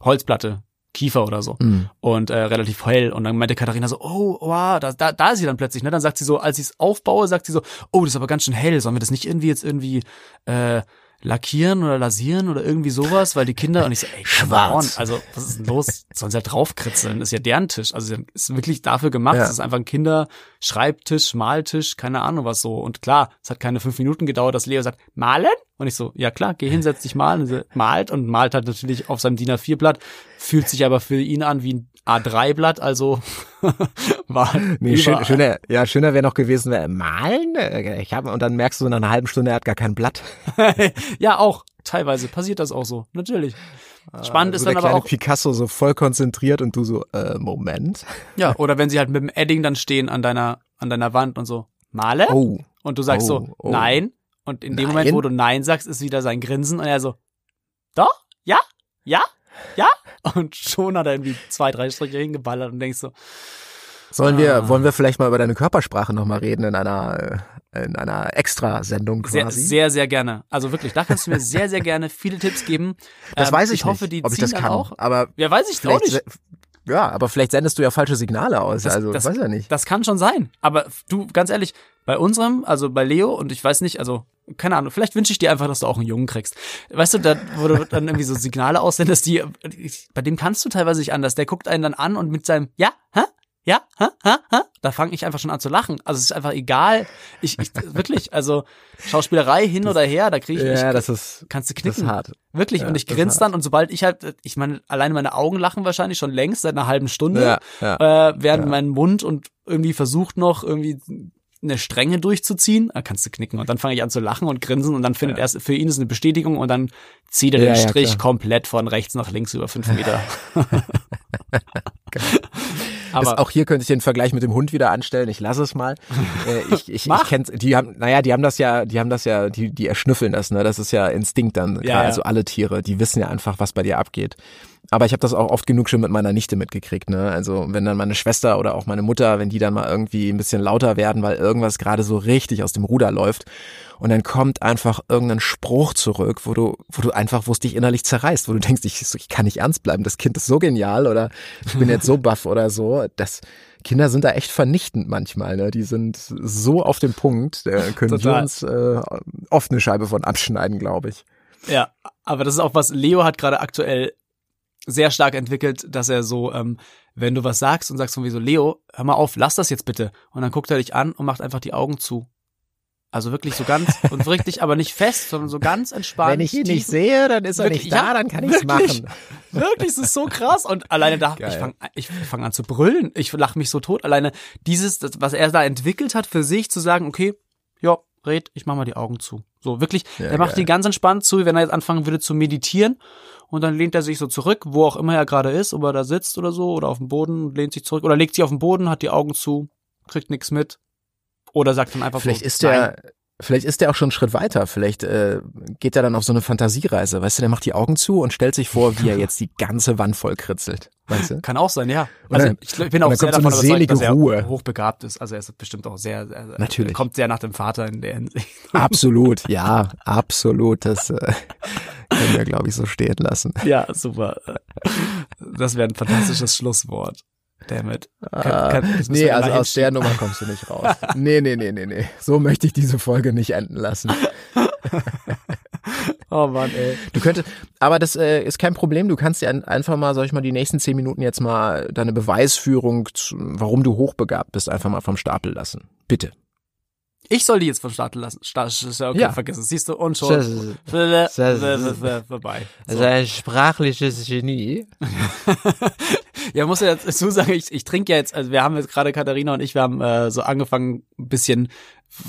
Holzplatte. Kiefer oder so. Mm. Und äh, relativ hell. Und dann meinte Katharina so, oh, wow, da, da, da ist sie dann plötzlich, ne? Dann sagt sie so, als ich es aufbaue, sagt sie so, oh, das ist aber ganz schön hell. Sollen wir das nicht irgendwie jetzt irgendwie äh, lackieren oder lasieren oder irgendwie sowas, weil die Kinder und ich so, ey, schwarz. Also, was ist denn los? Sollen sie halt draufkritzeln? Das ist ja deren Tisch. Also, ist wirklich dafür gemacht. Es ja. ist einfach ein Kinderschreibtisch, Maltisch, keine Ahnung was so. Und klar, es hat keine fünf Minuten gedauert, dass Leo sagt, malen? Und ich so, ja klar, geh hin, setz dich malen. Und sie malt und malt halt natürlich auf seinem DIN A4 Blatt, fühlt sich aber für ihn an wie ein A3-Blatt, also war nee, schön, schöner, ja, schöner wäre noch gewesen, wär, malen? Ich hab, und dann merkst du nach einer halben Stunde, er hat gar kein Blatt. ja, auch. Teilweise passiert das auch so, natürlich. Spannend also ist dann aber auch Picasso so voll konzentriert und du so äh, Moment. Ja, oder wenn sie halt mit dem Edding dann stehen an deiner an deiner Wand und so male oh. und du sagst oh, so oh. nein und in dem nein? Moment, wo du nein sagst, ist wieder sein Grinsen und er so doch ja ja ja und schon hat er irgendwie zwei, drei Striche hingeballert und denkst so. Sollen wir, ah. wollen wir vielleicht mal über deine Körpersprache nochmal reden in einer, äh, in einer Extra-Sendung quasi? Sehr, sehr, sehr gerne. Also wirklich, da kannst du mir sehr, sehr gerne viele Tipps geben. Das ähm, weiß ich, ich hoffe, die ob ich das kann. Auch. Aber ja, weiß ich auch nicht. Ja, aber vielleicht sendest du ja falsche Signale aus. Das, also, das, weiß ja nicht. Das kann schon sein. Aber du, ganz ehrlich, bei unserem, also bei Leo, und ich weiß nicht, also, keine Ahnung, vielleicht wünsche ich dir einfach, dass du auch einen Jungen kriegst. Weißt du, da, wo du dann irgendwie so Signale aussendest, die, bei dem kannst du teilweise nicht anders. Der guckt einen dann an und mit seinem, ja, hä? Ja, ha, ha, ha, da fange ich einfach schon an zu lachen. Also es ist einfach egal. Ich, ich wirklich, also Schauspielerei hin oder her, da kriege ich Ja, das ist kannst du knicken. Das ist hart. Wirklich ja, und ich grinse dann und sobald ich halt ich meine alleine meine Augen lachen wahrscheinlich schon längst seit einer halben Stunde, ja, ja, äh, während mein Mund und irgendwie versucht noch irgendwie eine Strenge durchzuziehen, da kannst du knicken und dann fange ich an zu lachen und grinsen und dann findet ja. er für ihn ist eine Bestätigung und dann zieht er ja, den Strich ja, komplett von rechts nach links über fünf Meter. Aber auch hier könnte ich den Vergleich mit dem Hund wieder anstellen. Ich lasse es mal. Äh, ich ich, ich kenn's, die haben, naja, die haben das ja, die haben das ja, die, die erschnüffeln das, ne? Das ist ja Instinkt dann. Ja, also alle Tiere, die wissen ja einfach, was bei dir abgeht. Aber ich habe das auch oft genug schon mit meiner Nichte mitgekriegt. Ne? Also wenn dann meine Schwester oder auch meine Mutter, wenn die dann mal irgendwie ein bisschen lauter werden, weil irgendwas gerade so richtig aus dem Ruder läuft und dann kommt einfach irgendein Spruch zurück, wo du, wo du einfach, wo es dich innerlich zerreißt, wo du denkst, ich, ich kann nicht ernst bleiben, das Kind ist so genial oder ich bin jetzt so baff oder so. Das Kinder sind da echt vernichtend manchmal. Ne? Die sind so auf dem Punkt, da können Total. wir uns äh, oft eine Scheibe von abschneiden, glaube ich. Ja, aber das ist auch was, Leo hat gerade aktuell sehr stark entwickelt, dass er so, ähm, wenn du was sagst und sagst von wie so, Leo, hör mal auf, lass das jetzt bitte. Und dann guckt er dich an und macht einfach die Augen zu. Also wirklich so ganz und wirklich, aber nicht fest, sondern so ganz entspannt. Wenn ich ihn nicht sehe, dann ist er wirklich, nicht da, ja, dann kann ich es machen. Wirklich, es ist so krass. Und alleine da, Geil. ich fange ich fang an zu brüllen. Ich lache mich so tot. Alleine dieses, das, was er da entwickelt hat für sich, zu sagen, okay, ja, red, ich mach mal die Augen zu. So, wirklich, ja, er macht geil. die ganz entspannt zu, wie wenn er jetzt anfangen würde zu meditieren und dann lehnt er sich so zurück, wo auch immer er gerade ist, ob er da sitzt oder so, oder auf dem Boden, lehnt sich zurück, oder legt sich auf den Boden, hat die Augen zu, kriegt nichts mit. Oder sagt dann einfach Vielleicht so, ist der, Vielleicht ist der auch schon einen Schritt weiter. Vielleicht äh, geht er dann auf so eine Fantasiereise. Weißt du, der macht die Augen zu und stellt sich vor, wie er jetzt die ganze Wand voll kritzelt. Weißt du? Kann auch sein, ja. Also dann, ich, bin auch sehr davon so überzeugt, dass er Ruhe. hochbegabt ist. Also er ist bestimmt auch sehr, sehr Natürlich. kommt sehr nach dem Vater in der Hinsicht. Absolut, ja, absolut. Das äh, können wir, glaube ich, so stehen lassen. Ja, super. Das wäre ein fantastisches Schlusswort. Damit. Ah, nee, also aus der Nummer kommst du nicht raus. Nee, nee, nee, nee, nee. So möchte ich diese Folge nicht enden lassen. oh Mann, ey. Du könntest, aber das äh, ist kein Problem. Du kannst dir einfach mal, sag ich mal, die nächsten zehn Minuten jetzt mal deine Beweisführung, zu, warum du hochbegabt bist, einfach mal vom Stapel lassen. Bitte. Ich soll die jetzt von Stapel lassen. Okay, Ja. vergiss es. Siehst du, und schon. Vorbei. Also ein sprachliches Genie. Ja, muss ja dazu sagen, ich, ich trinke ja jetzt, also wir haben jetzt gerade Katharina und ich, wir haben äh, so angefangen, ein bisschen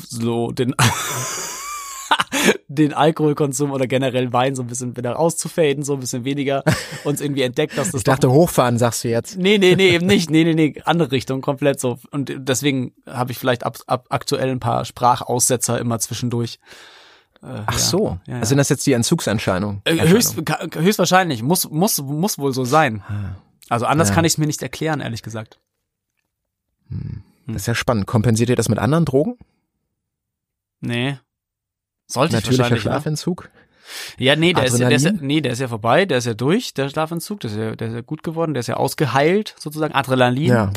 so den den Alkoholkonsum oder generell Wein so ein bisschen wieder rauszufaden, so ein bisschen weniger uns irgendwie entdeckt, dass das Ich dachte, hochfahren sagst du jetzt. Nee, nee, nee, eben nicht. Nee, nee, nee, andere Richtung, komplett so. Und deswegen habe ich vielleicht ab, ab aktuell ein paar Sprachaussetzer immer zwischendurch. Äh, Ach ja. so. Ja, ja. Also sind das jetzt die Entzugserscheinungen? Äh, höchst, höchstwahrscheinlich. Muss, muss, muss wohl so sein. Also anders Ja. kann ich es mir nicht erklären, ehrlich gesagt. Das ist ja spannend. Kompensiert ihr das mit anderen Drogen? Nee. Sollte ich Natürlicher wahrscheinlich. Ne? Schlafentzug? Ja, nee, der ist, der ist ja, nee, der ist ja vorbei, der ist ja durch, der Schlafentzug, der ist ja, der ist ja gut geworden, der ist ja ausgeheilt, sozusagen. Adrenalin. Ja.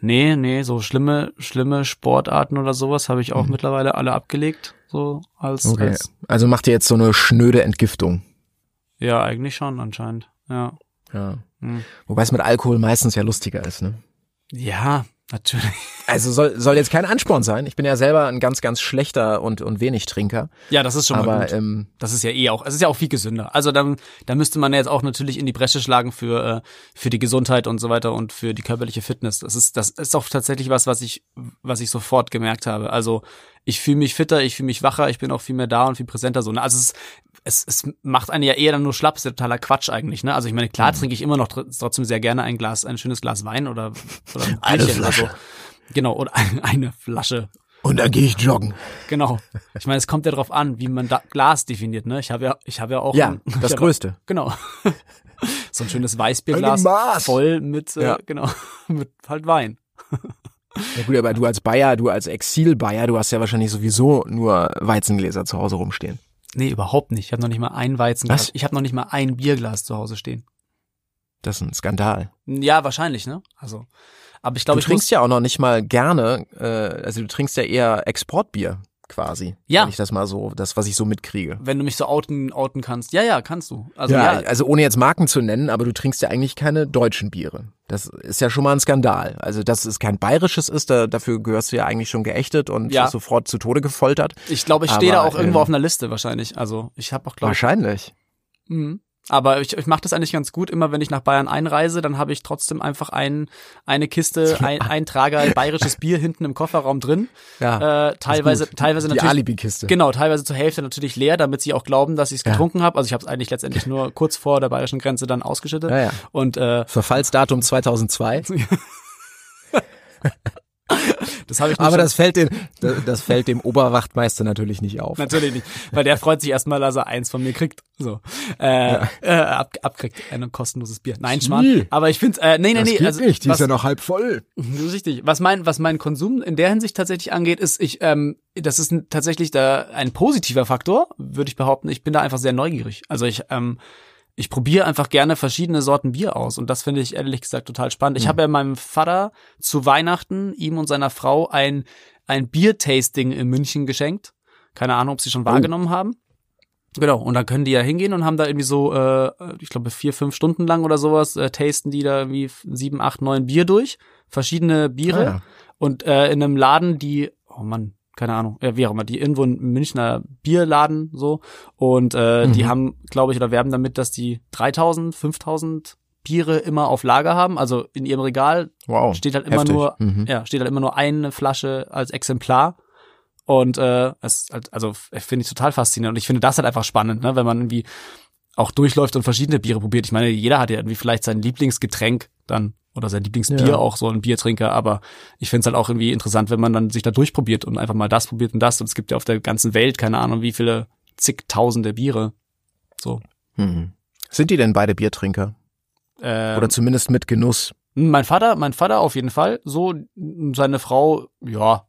Nee, nee, so schlimme, schlimme Sportarten oder sowas habe ich auch mittlerweile alle abgelegt. So als, Mhm. Okay. als Also macht ihr jetzt so eine schnöde Entgiftung. ja, eigentlich schon anscheinend. Ja. Ja. Hm. Wobei es mit Alkohol meistens ja lustiger ist, ne? Ja, natürlich. Also soll, soll jetzt kein Ansporn sein. Ich bin ja selber ein ganz, ganz schlechter und, und wenig Trinker. Ja, das ist schon mal Aber gut. ähm, Das ist ja eh auch, es ist ja auch viel gesünder. Also dann, da müsste man ja jetzt auch natürlich in die Bresche schlagen für äh, für die Gesundheit und so weiter und für die körperliche Fitness. Das ist das ist auch tatsächlich was, was ich was ich sofort gemerkt habe. Also ich fühle mich fitter, ich fühle mich wacher, ich bin auch viel mehr da und viel präsenter so. Ne? Also es, es es macht einen ja eher dann nur schlapp, ist ja totaler Quatsch eigentlich. Ne? Also ich meine klar trinke ich immer noch tr- trotzdem sehr gerne ein Glas, ein schönes Glas Wein oder oder ein Eine Bierchen oder Flasche. so. Genau oder eine, Flasche und dann gehe ich joggen. Genau. Ich meine, es kommt ja drauf an, wie man da Glas definiert, ne? Ich habe ja, ich habe ja auch Ja, ein, das Größte. Genau. so ein schönes Weißbierglas voll mit, äh, Ja. genau, mit halt Wein. Ja gut, aber du als Bayer, du als Exil-Bayer, du hast ja wahrscheinlich sowieso nur Weizengläser zu Hause rumstehen. Nee, überhaupt nicht. Ich habe noch nicht mal ein Weizen. Was? Ich habe noch nicht mal ein Bierglas zu Hause stehen. Das ist ein Skandal. Ja, wahrscheinlich, ne? Also, aber ich glaube, du ich trinkst ja auch noch nicht mal gerne, äh, also du trinkst ja eher Exportbier quasi. Ja. Wenn ich das mal so, das, was ich so mitkriege. wenn du mich so outen, outen kannst. Ja, ja, kannst du. Also ja, ja, also ohne jetzt Marken zu nennen, aber du trinkst ja eigentlich keine deutschen Biere. Das ist ja schon mal ein Skandal. Also, dass es kein bayerisches ist, da, dafür gehörst du ja eigentlich schon geächtet und Ja. sofort zu Tode gefoltert. ich glaube, ich stehe da auch irgendwo ähm, auf einer Liste wahrscheinlich. Also ich habe auch, glaube ich, Wahrscheinlich. Mhm. Aber ich, ich mache das eigentlich ganz gut. Immer wenn ich nach Bayern einreise, dann habe ich trotzdem einfach ein, eine Kiste, ein, ein Trager bayerisches Bier hinten im Kofferraum drin. Ja. Äh, teilweise, teilweise Die natürlich. Alibi-Kiste. Genau, teilweise zur Hälfte natürlich leer, damit sie auch glauben, dass ich es Ja. getrunken habe. Also ich habe es eigentlich letztendlich nur kurz vor der bayerischen Grenze dann ausgeschüttet. Ja, ja. Und äh, Verfallsdatum 2002. das habe ich Aber schon- das fällt, dem, das, das fällt dem Oberwachtmeister natürlich nicht auf. Natürlich nicht, weil der freut sich erstmal, dass er eins von mir kriegt. So, äh, äh, ab, abkriegt ein kostenloses Bier. Nein, Schmarrn. Aber ich finde, äh, nee, nee, nee. also, was, noch halb voll. Das ist richtig. Was mein, was mein Konsum in der Hinsicht tatsächlich angeht, ist, ich, ähm, das ist ein, tatsächlich da ein positiver Faktor, würde ich behaupten. Ich bin da einfach sehr neugierig. Also ich, ähm, ich probiere einfach gerne verschiedene Sorten Bier aus und das finde ich ehrlich gesagt total spannend. Ich habe ja meinem Vater zu Weihnachten ihm und seiner Frau ein ein Biertasting in München geschenkt. Keine Ahnung, ob sie schon wahrgenommen haben. Genau, und dann können die ja hingehen und haben da irgendwie so, äh, ich glaube, vier, fünf Stunden lang oder sowas, äh, tasten die da irgendwie sieben, acht, neun Bier durch. Verschiedene Biere. Ah, ja. Und äh, in einem Laden, die, oh Mann, keine Ahnung, ja, wie auch immer, die irgendwo ein Münchner Bierladen so. Und äh, die Mhm. haben, glaube ich, oder werben damit, dass die 3000, 5000 Biere immer auf Lager haben. Also in ihrem Regal Wow. steht halt immer Heftig. nur, Mhm. ja, steht halt immer nur eine Flasche als Exemplar. Und äh, es halt, also finde ich total faszinierend. Und ich finde das halt einfach spannend, ne, wenn man irgendwie auch durchläuft und verschiedene Biere probiert. Ich meine, jeder hat ja irgendwie vielleicht sein Lieblingsgetränk dann oder sein Lieblingsbier Ja. auch so ein Biertrinker, aber ich finde es halt auch irgendwie interessant, wenn man dann sich da durchprobiert und einfach mal das probiert und das. Und es gibt ja auf der ganzen Welt keine Ahnung, wie viele zigtausende Biere. So. Mhm. Sind die denn beide Biertrinker? Ähm, Oder zumindest mit Genuss? mein Vater, mein Vater auf jeden Fall. So, seine Frau, ja,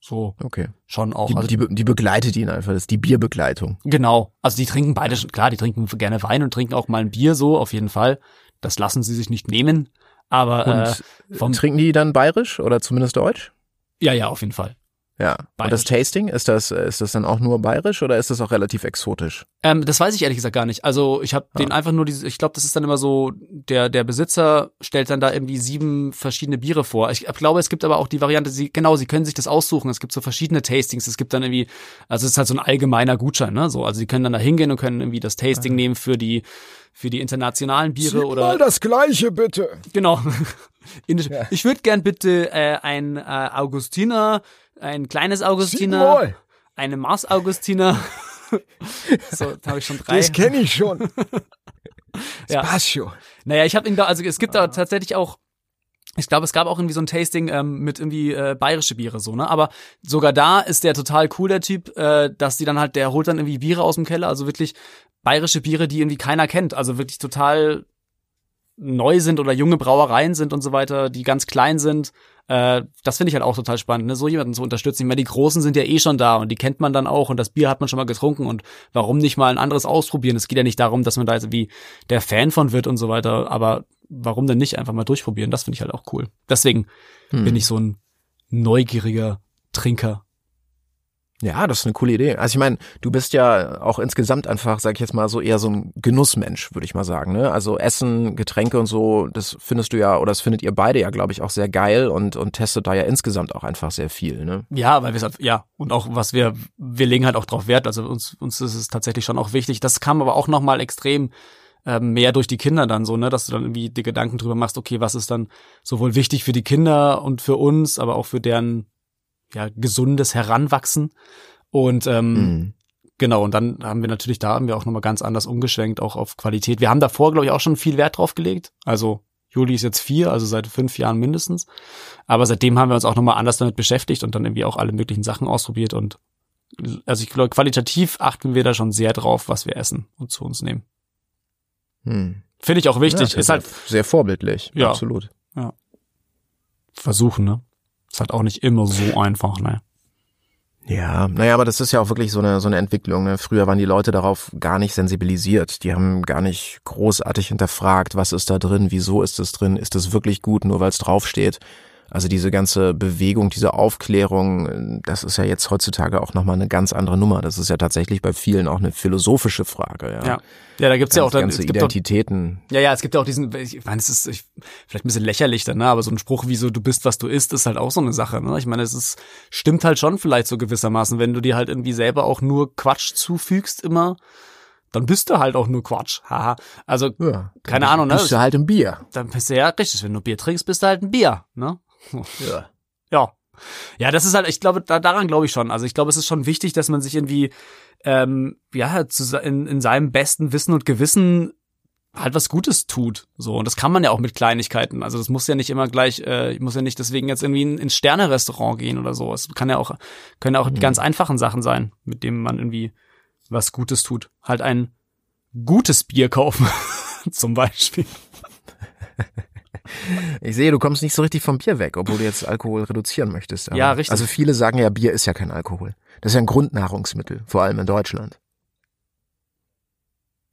so Okay. schon auch. Die, also die, die begleitet ihn einfach. Das ist die Bierbegleitung. Genau. Also die trinken beide schon, klar, die trinken gerne Wein und trinken auch mal ein Bier so, auf jeden Fall. Das lassen sie sich nicht nehmen. Aber Und äh, vom, trinken die dann bayerisch oder zumindest deutsch? ja, ja, auf jeden Fall. Ja. Und das Tasting, ist das, ist das dann auch nur bayerisch oder ist das auch relativ exotisch? Ähm, das weiß ich ehrlich gesagt gar nicht. Also ich habe Ah. den einfach nur diese, ich glaube, das ist dann immer so, der der Besitzer stellt dann da irgendwie sieben verschiedene Biere vor. Ich glaube, es gibt aber auch die Variante, sie genau, sie können sich das aussuchen. Es gibt so verschiedene Tastings. Es gibt dann irgendwie, also es ist halt so ein allgemeiner Gutschein, ne? So, also sie können dann da hingehen und können irgendwie das Tasting nehmen für die für die internationalen Biere oder das Gleiche bitte. genau. Ich würde gern bitte äh, ein äh, Augustiner, ein kleines Augustiner, eine Mars Augustiner. so, da habe ich schon drei. kenne ich schon. Ja. Spasio. Naja, ich habe ihn da, also es gibt da tatsächlich auch, ich glaube, es gab auch irgendwie so ein Tasting ähm, mit irgendwie äh, bayerische Biere so, ne? Aber sogar da ist der total cool, der Typ, äh, dass die dann halt, der holt dann irgendwie Biere aus dem Keller, also wirklich bayerische Biere, die irgendwie keiner kennt, also wirklich total neu sind oder junge Brauereien sind und so weiter, die ganz klein sind. Äh, das finde ich halt auch total spannend, ne? so jemanden zu unterstützen. Ich meine, die Großen sind ja eh schon da und die kennt man dann auch und das Bier hat man schon mal getrunken und warum nicht mal ein anderes ausprobieren? Es geht ja nicht darum, dass man da jetzt wie der Fan von wird und so weiter, aber warum denn nicht einfach mal durchprobieren? Das finde ich halt auch cool. Deswegen Hm. bin ich so ein neugieriger Trinker. Ja, das ist eine coole Idee. Also ich meine, du bist ja auch insgesamt einfach, sag ich jetzt mal, so eher so ein Genussmensch, würde ich mal sagen. Ne? Also Essen, Getränke und so, das findest du ja, oder das findet ihr beide ja, glaube ich, auch sehr geil und, und testet da ja insgesamt auch einfach sehr viel. Ne? Ja, weil wir ja, und auch was wir, wir legen halt auch drauf Wert. Also uns, uns ist es tatsächlich schon auch wichtig. Das kam aber auch nochmal extrem ähm, mehr durch die Kinder dann so, ne, dass du dann irgendwie die Gedanken drüber machst, okay, was ist dann sowohl wichtig für die Kinder und für uns, aber auch für deren ja, gesundes Heranwachsen. Und ähm, Mhm. Genau, und dann haben wir natürlich, da haben wir auch nochmal ganz anders umgeschwenkt, auch auf Qualität. Wir haben davor, glaube ich, auch schon viel Wert drauf gelegt. Also Juli ist jetzt vier, also seit fünf Jahren mindestens. Aber seitdem haben wir uns auch nochmal anders damit beschäftigt und dann irgendwie auch alle möglichen Sachen ausprobiert. Und also ich glaube, qualitativ achten wir da schon sehr drauf, was wir essen und zu uns nehmen. Hm. Finde ich auch wichtig. Ja, ist halt sehr vorbildlich, Ja. absolut. versuchen, ne? Ist halt auch nicht immer so einfach, ne? Ja, naja, aber das ist ja auch wirklich so eine, so eine Entwicklung. Ne? Früher waren die Leute darauf gar nicht sensibilisiert. Die haben gar nicht großartig hinterfragt, was ist da drin, wieso ist es drin, ist es wirklich gut, nur weil es draufsteht. Also diese ganze Bewegung, diese Aufklärung, das ist ja jetzt heutzutage auch nochmal eine ganz andere Nummer. Das ist ja tatsächlich bei vielen auch eine philosophische Frage. Ja, Ja. Ja, da gibt's ja auch dann, ganze es gibt auch Identitäten. Ja, ja, es gibt ja auch diesen, ich meine, es ist ich, vielleicht ein bisschen lächerlich dann, ne? aber so ein Spruch wie so, du bist, was du isst, ist halt auch so eine Sache. Ne? Ich meine, es ist, stimmt halt schon vielleicht so gewissermaßen, wenn du dir halt irgendwie selber auch nur Quatsch zufügst immer, dann bist du halt auch nur Quatsch. Haha. Also, Ja, Keine Ahnung, ne? Bist du halt im Bier. dann bist du ja richtig, wenn du Bier trinkst, bist du halt ein Bier. Ne? Ja. Ja. Ja, das ist halt, ich glaube, da, daran glaube ich schon. Also ich glaube, es ist schon wichtig, dass man sich irgendwie, ähm, ja, zu, in, in seinem besten Wissen und Gewissen halt was Gutes tut. So. Und das kann man ja auch mit Kleinigkeiten. Also das muss ja nicht immer gleich, äh, ich muss ja nicht deswegen jetzt irgendwie in, ins Sterne-Restaurant gehen oder so. Es kann ja auch, können ja auch die ganz einfachen Sachen sein, mit denen man irgendwie was Gutes tut. Halt ein gutes Bier kaufen, zum Beispiel. Ich sehe, du kommst nicht so richtig vom Bier weg, obwohl du jetzt Alkohol reduzieren möchtest. Aber- Ja, richtig. Also viele sagen ja, Bier ist ja kein Alkohol. Das ist ja ein Grundnahrungsmittel, vor allem in Deutschland.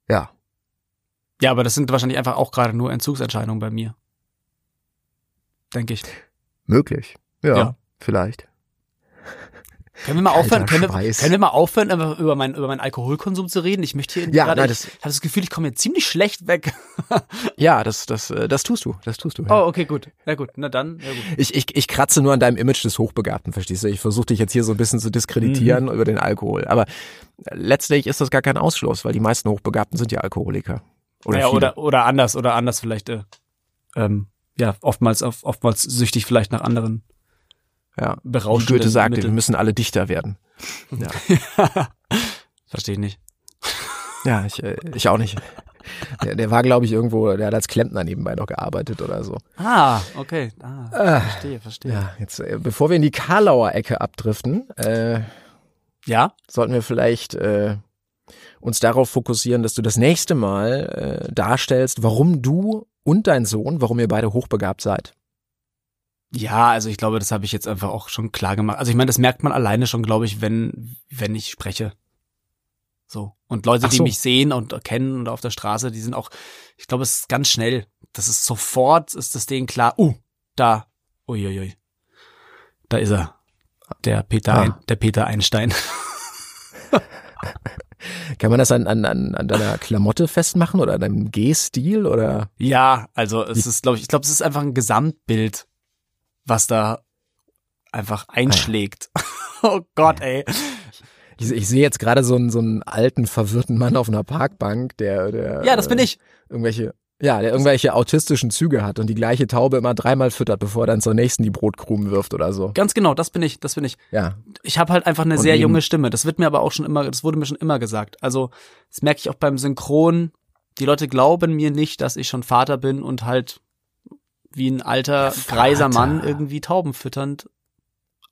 Ja. Ja, aber das sind wahrscheinlich einfach auch gerade nur Entzugsentscheidungen bei mir. Denke ich. Möglich. Ja, Ja. vielleicht. Können wir mal Kalter aufhören? Können wir, können wir mal aufhören, über meinen über meinen Alkoholkonsum zu reden? Ich möchte hier Ja, gerade, nein, ich das- habe das Gefühl, ich komme hier ziemlich schlecht weg. Ja, das, das, äh, das tust du. Das tust du. Ja. Oh, okay, gut. Na gut, na dann, ja gut. Ich, ich, ich kratze nur an deinem Image des Hochbegabten, verstehst du? Ich versuche dich jetzt hier so ein bisschen zu diskreditieren Mhm. über den Alkohol. Aber letztlich ist das gar kein Ausschluss, weil die meisten Hochbegabten sind ja Alkoholiker. Oder ja, viele. oder oder anders oder anders vielleicht. Äh, ähm, ja, oftmals oftmals süchtig vielleicht nach anderen ja. Wie berauschenden Goethe sagte, wir Mitteln. müssen alle Dichter werden. Ja, Verstehe ich nicht. ja ich, äh, ich auch nicht. Der, der war, glaube ich, irgendwo, der hat als Klempner nebenbei noch gearbeitet oder so. Ah, okay. Ah, verstehe, verstehe. Ja, jetzt, äh, bevor wir in die Karlauer Ecke abdriften, äh, Ja? sollten wir vielleicht äh, uns darauf fokussieren, dass du das nächste Mal äh, darstellst, warum du und dein Sohn, warum ihr beide hochbegabt seid. Ja, also ich glaube, das habe ich jetzt einfach auch schon klar gemacht. Also ich meine, das merkt man alleine schon, glaube ich, wenn, wenn ich spreche. So. Und Leute, Ach die so. mich sehen und kennen und auf der Straße, die sind auch, ich glaube, es ist ganz schnell. das ist sofort, ist das denen klar, uh, da, uiuiui, da ist er. Der Peter, Ah. Ein, der Peter Einstein. Kann man das an, an, an an deiner Klamotte festmachen oder an deinem G-Stil oder? Ja, also es ist, glaube ich, ich glaube, es ist einfach ein Gesamtbild, was da einfach einschlägt. oh Gott, ey. Ich, ich sehe jetzt gerade so einen, so einen alten, verwirrten Mann auf einer Parkbank, der, der Ja, das bin äh, ich. irgendwelche, ja, der irgendwelche autistischen Züge hat und die gleiche Taube immer dreimal füttert, bevor er dann zur nächsten die Brotkrumen wirft oder so. Ganz genau, das bin ich, das bin ich. Ja. Ich habe halt einfach eine Und sehr neben- junge Stimme. Das wird mir aber auch schon immer, das wurde mir schon immer gesagt. Also, das merke ich auch beim Synchron. Die Leute glauben mir nicht, dass ich schon Vater bin und halt wie ein alter, greiser Mann irgendwie Tauben fütternd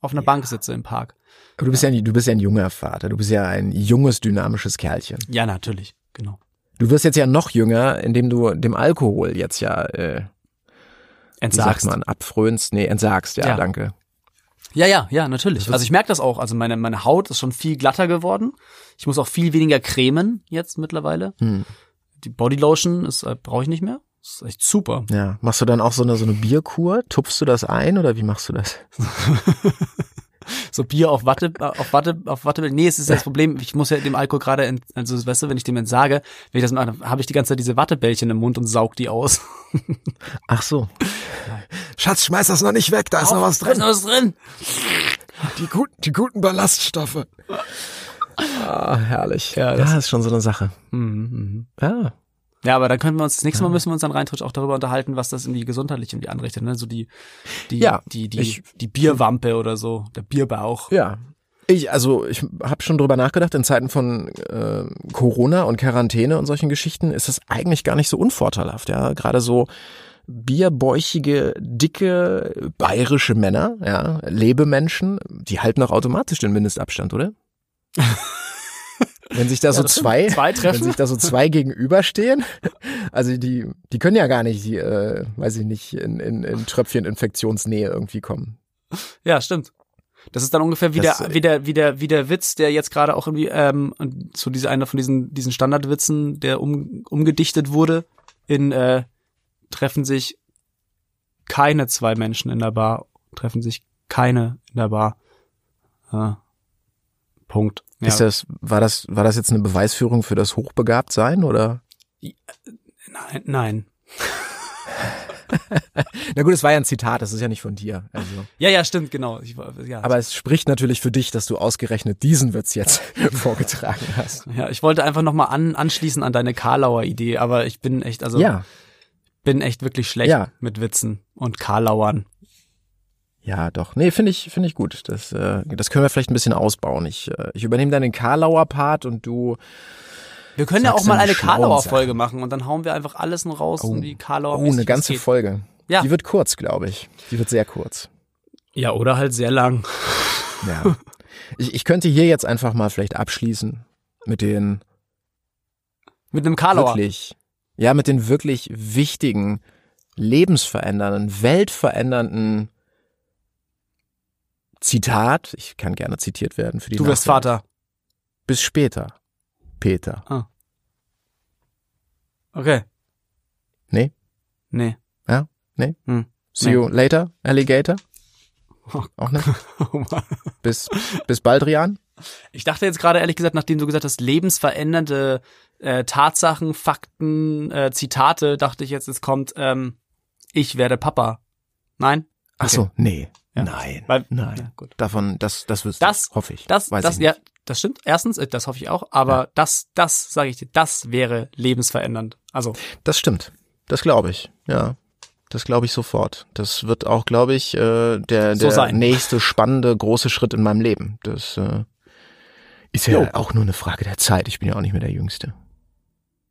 auf einer Bank sitze im Park. Aber du bist ja, ein- du bist ja ein junger Vater. Du bist ja ein junges, dynamisches Kerlchen. Ja, natürlich, genau. Du wirst jetzt ja noch jünger, indem du dem Alkohol jetzt ja, äh, wie sagt Entsagst. man, abfrönst, nee, entsagst, ja, Ja. danke. Ja, ja, ja, natürlich. Also ich merke das auch. Also meine, meine Haut ist schon viel glatter geworden. Ich muss auch viel weniger cremen jetzt mittlerweile. Hm. Die Bodylotion ist äh, brauche ich nicht mehr. Das ist echt super. Ja. Machst du dann auch so eine, so eine Bierkur? Tupfst du das ein oder wie machst du das? So Bier auf Watte, auf Watte, auf Watte. Nee, es ist das Problem. Ich muss ja dem Alkohol gerade, ent- also weißt du, wenn ich dem entsage, wenn ich das mache, habe ich die ganze Zeit diese Wattebällchen im Mund und saug die aus. Ach so. Schatz, schmeiß das noch nicht weg, da ist noch was Da ist noch was drin. Die guten, die guten Ballaststoffe. Ah, herrlich. Ja, Ja, das- das ist schon so eine Sache. Mhm, mhm. Ja. Ja, aber dann können wir uns, das nächste Mal müssen wir uns dann reintritt auch darüber unterhalten, was das irgendwie gesundheitlich irgendwie anrichtet, ne? So die, die, Ja, die, die, ich- die Bierwampe oder so, der Bierbauch. Ja. Ich, also ich habe schon drüber nachgedacht, in Zeiten von äh, Corona und Quarantäne und solchen Geschichten ist das eigentlich gar nicht so unvorteilhaft. Ja, gerade so bierbäuchige, dicke, bayerische Männer, ja, Lebemenschen, die halten auch automatisch den Mindestabstand, oder? Wenn sich da so das stimmt. zwei, Zwei wenn sich da so zwei gegenüberstehen, also die, die können ja gar nicht, die, äh, weiß ich nicht, in, in, in Tröpfcheninfektionsnähe irgendwie kommen. Ja, stimmt. Das ist dann ungefähr wie, Das, der, äh, wie, der, wie, der, wie der Witz, der jetzt gerade auch irgendwie, ähm, so diese einer von diesen, diesen Standardwitzen, der um, umgedichtet wurde, in äh, treffen sich keine zwei Menschen in der Bar, treffen sich keine in der Bar. Ja. Punkt. Ja. Ist das, war das, war das jetzt eine Beweisführung für das Hochbegabtsein oder? nein, nein. Na gut, es war ja ein Zitat, das ist ja nicht von dir. Also. Ja, ja, stimmt, genau. Ich, war- ja, Aber es spricht natürlich für dich, dass du ausgerechnet diesen Witz jetzt vorgetragen hast. ja, ich wollte einfach nochmal an, anschließen an deine Karlauer Idee, aber ich bin echt, also Ja, bin echt wirklich schlecht Ja. mit Witzen und Karlauern. Ja, doch. Nee, finde ich, finde ich gut. Das, äh, das können wir vielleicht ein bisschen ausbauen. Ich, äh, ich übernehme dann den Karlauer Part und du. Wir können ja auch mal eine Karlauer? Folge machen und dann hauen wir einfach alles nur raus Oh. und die Karlauer. Oh, eine ganze Folge. Ja. Die wird kurz, glaube ich. Die wird sehr kurz. Ja, oder halt sehr lang. Ja. ich, ich könnte hier jetzt einfach mal vielleicht abschließen mit den Mit einem Karlauer. wirklich, ja, mit den wirklich wichtigen, lebensverändernden, weltverändernden Zitat. Ich kann gerne zitiert werden für die Du wirst. Vater. Bis später, Peter. Okay. Nee? Nee. See Nee. you later, Alligator. Oh. Auch nicht. Bis, bis bald, Rian. Ich dachte jetzt gerade ehrlich gesagt, nachdem du gesagt hast, lebensverändernde äh, Tatsachen, Fakten, äh, Zitate, dachte ich jetzt, es kommt, ähm, ich werde Papa. Nein? Ach so, nee. Ja. Nein. Weil, Nein. Ja, gut. Davon, das, das wirst Das- du, hoffe ich. Das, Weiß das, ich nicht. ja, das stimmt. Erstens, äh, das hoffe ich auch, aber das, das sage ich dir, das wäre lebensverändernd. Also, Das stimmt. Das glaube ich. Ja. Das glaube ich sofort. Das wird auch, glaube ich, äh, der, So der sein. nächste spannende große Schritt in meinem Leben. Das äh, ist ja Jo. auch nur eine Frage der Zeit. Ich bin ja auch nicht mehr der Jüngste.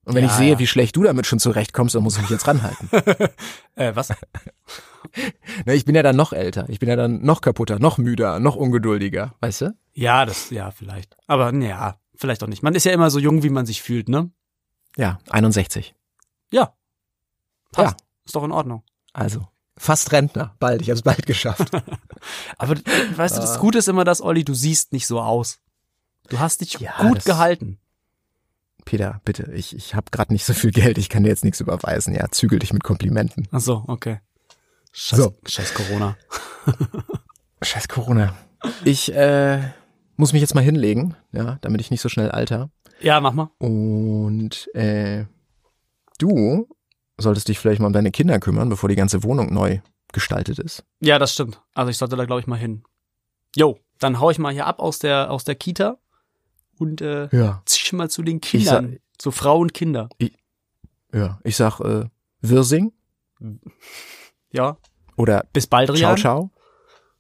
Und wenn Ja, ich sehe, ja. wie schlecht du damit schon zurechtkommst, dann muss ich mich jetzt ranhalten. äh, was? Na, ich bin ja dann noch älter. Ich bin ja dann noch kaputter, noch müder, noch ungeduldiger. Weißt du? Ja, das, ja, vielleicht. Aber, ja, vielleicht auch nicht. Man ist ja immer so jung, wie man sich fühlt, ne? Ja, 61. Ja. Passt. Ja. Ist doch in Ordnung. Also, fast Rentner. Bald. Ich habe es bald geschafft. Aber äh, weißt du, das Gute ist immer das, Olli, du siehst nicht so aus. Du hast dich Ja, gut gehalten. Peter, bitte, ich, ich habe gerade nicht so viel Geld, ich kann dir jetzt nichts überweisen. Ja, zügel dich mit Komplimenten. Ach so, okay. Scheiß, So. Scheiß Corona. Scheiß Corona. Ich äh, muss mich jetzt mal hinlegen, ja, damit ich nicht so schnell alter. Ja, mach mal. Und äh, du solltest dich vielleicht mal um deine Kinder kümmern, bevor die ganze Wohnung neu gestaltet ist. Ja, das stimmt. Also ich sollte da, glaube ich, mal hin. Jo, dann hau ich mal hier ab aus der, aus der Kita und äh, Ja. zieh mal zu den sag- Kindern. zu Frau und Kinder. Ja, ich sag äh, Wirsing Ja. oder Bis bald, Ciao, ciao.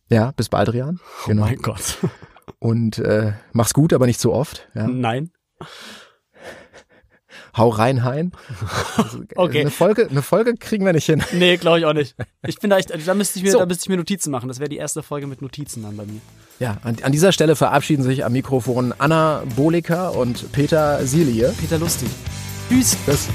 Ja, bis bald, Rian. Genau. Oh mein Gott. Und äh, mach's gut, aber nicht zu oft. Ja. Nein. Hau rein, Hein. Also, Okay. Eine Folge, eine Folge kriegen wir nicht hin. Nee, glaube ich auch nicht. Ich bin da echt, da müsste ich mir, So. da müsste ich mir Notizen machen. Das wäre die erste Folge mit Notizen dann bei mir. Ja, an, an dieser Stelle verabschieden sich am Mikrofon Anna Bolika und Peter Silie. Peter Lustig. Tschüss. Tschüss.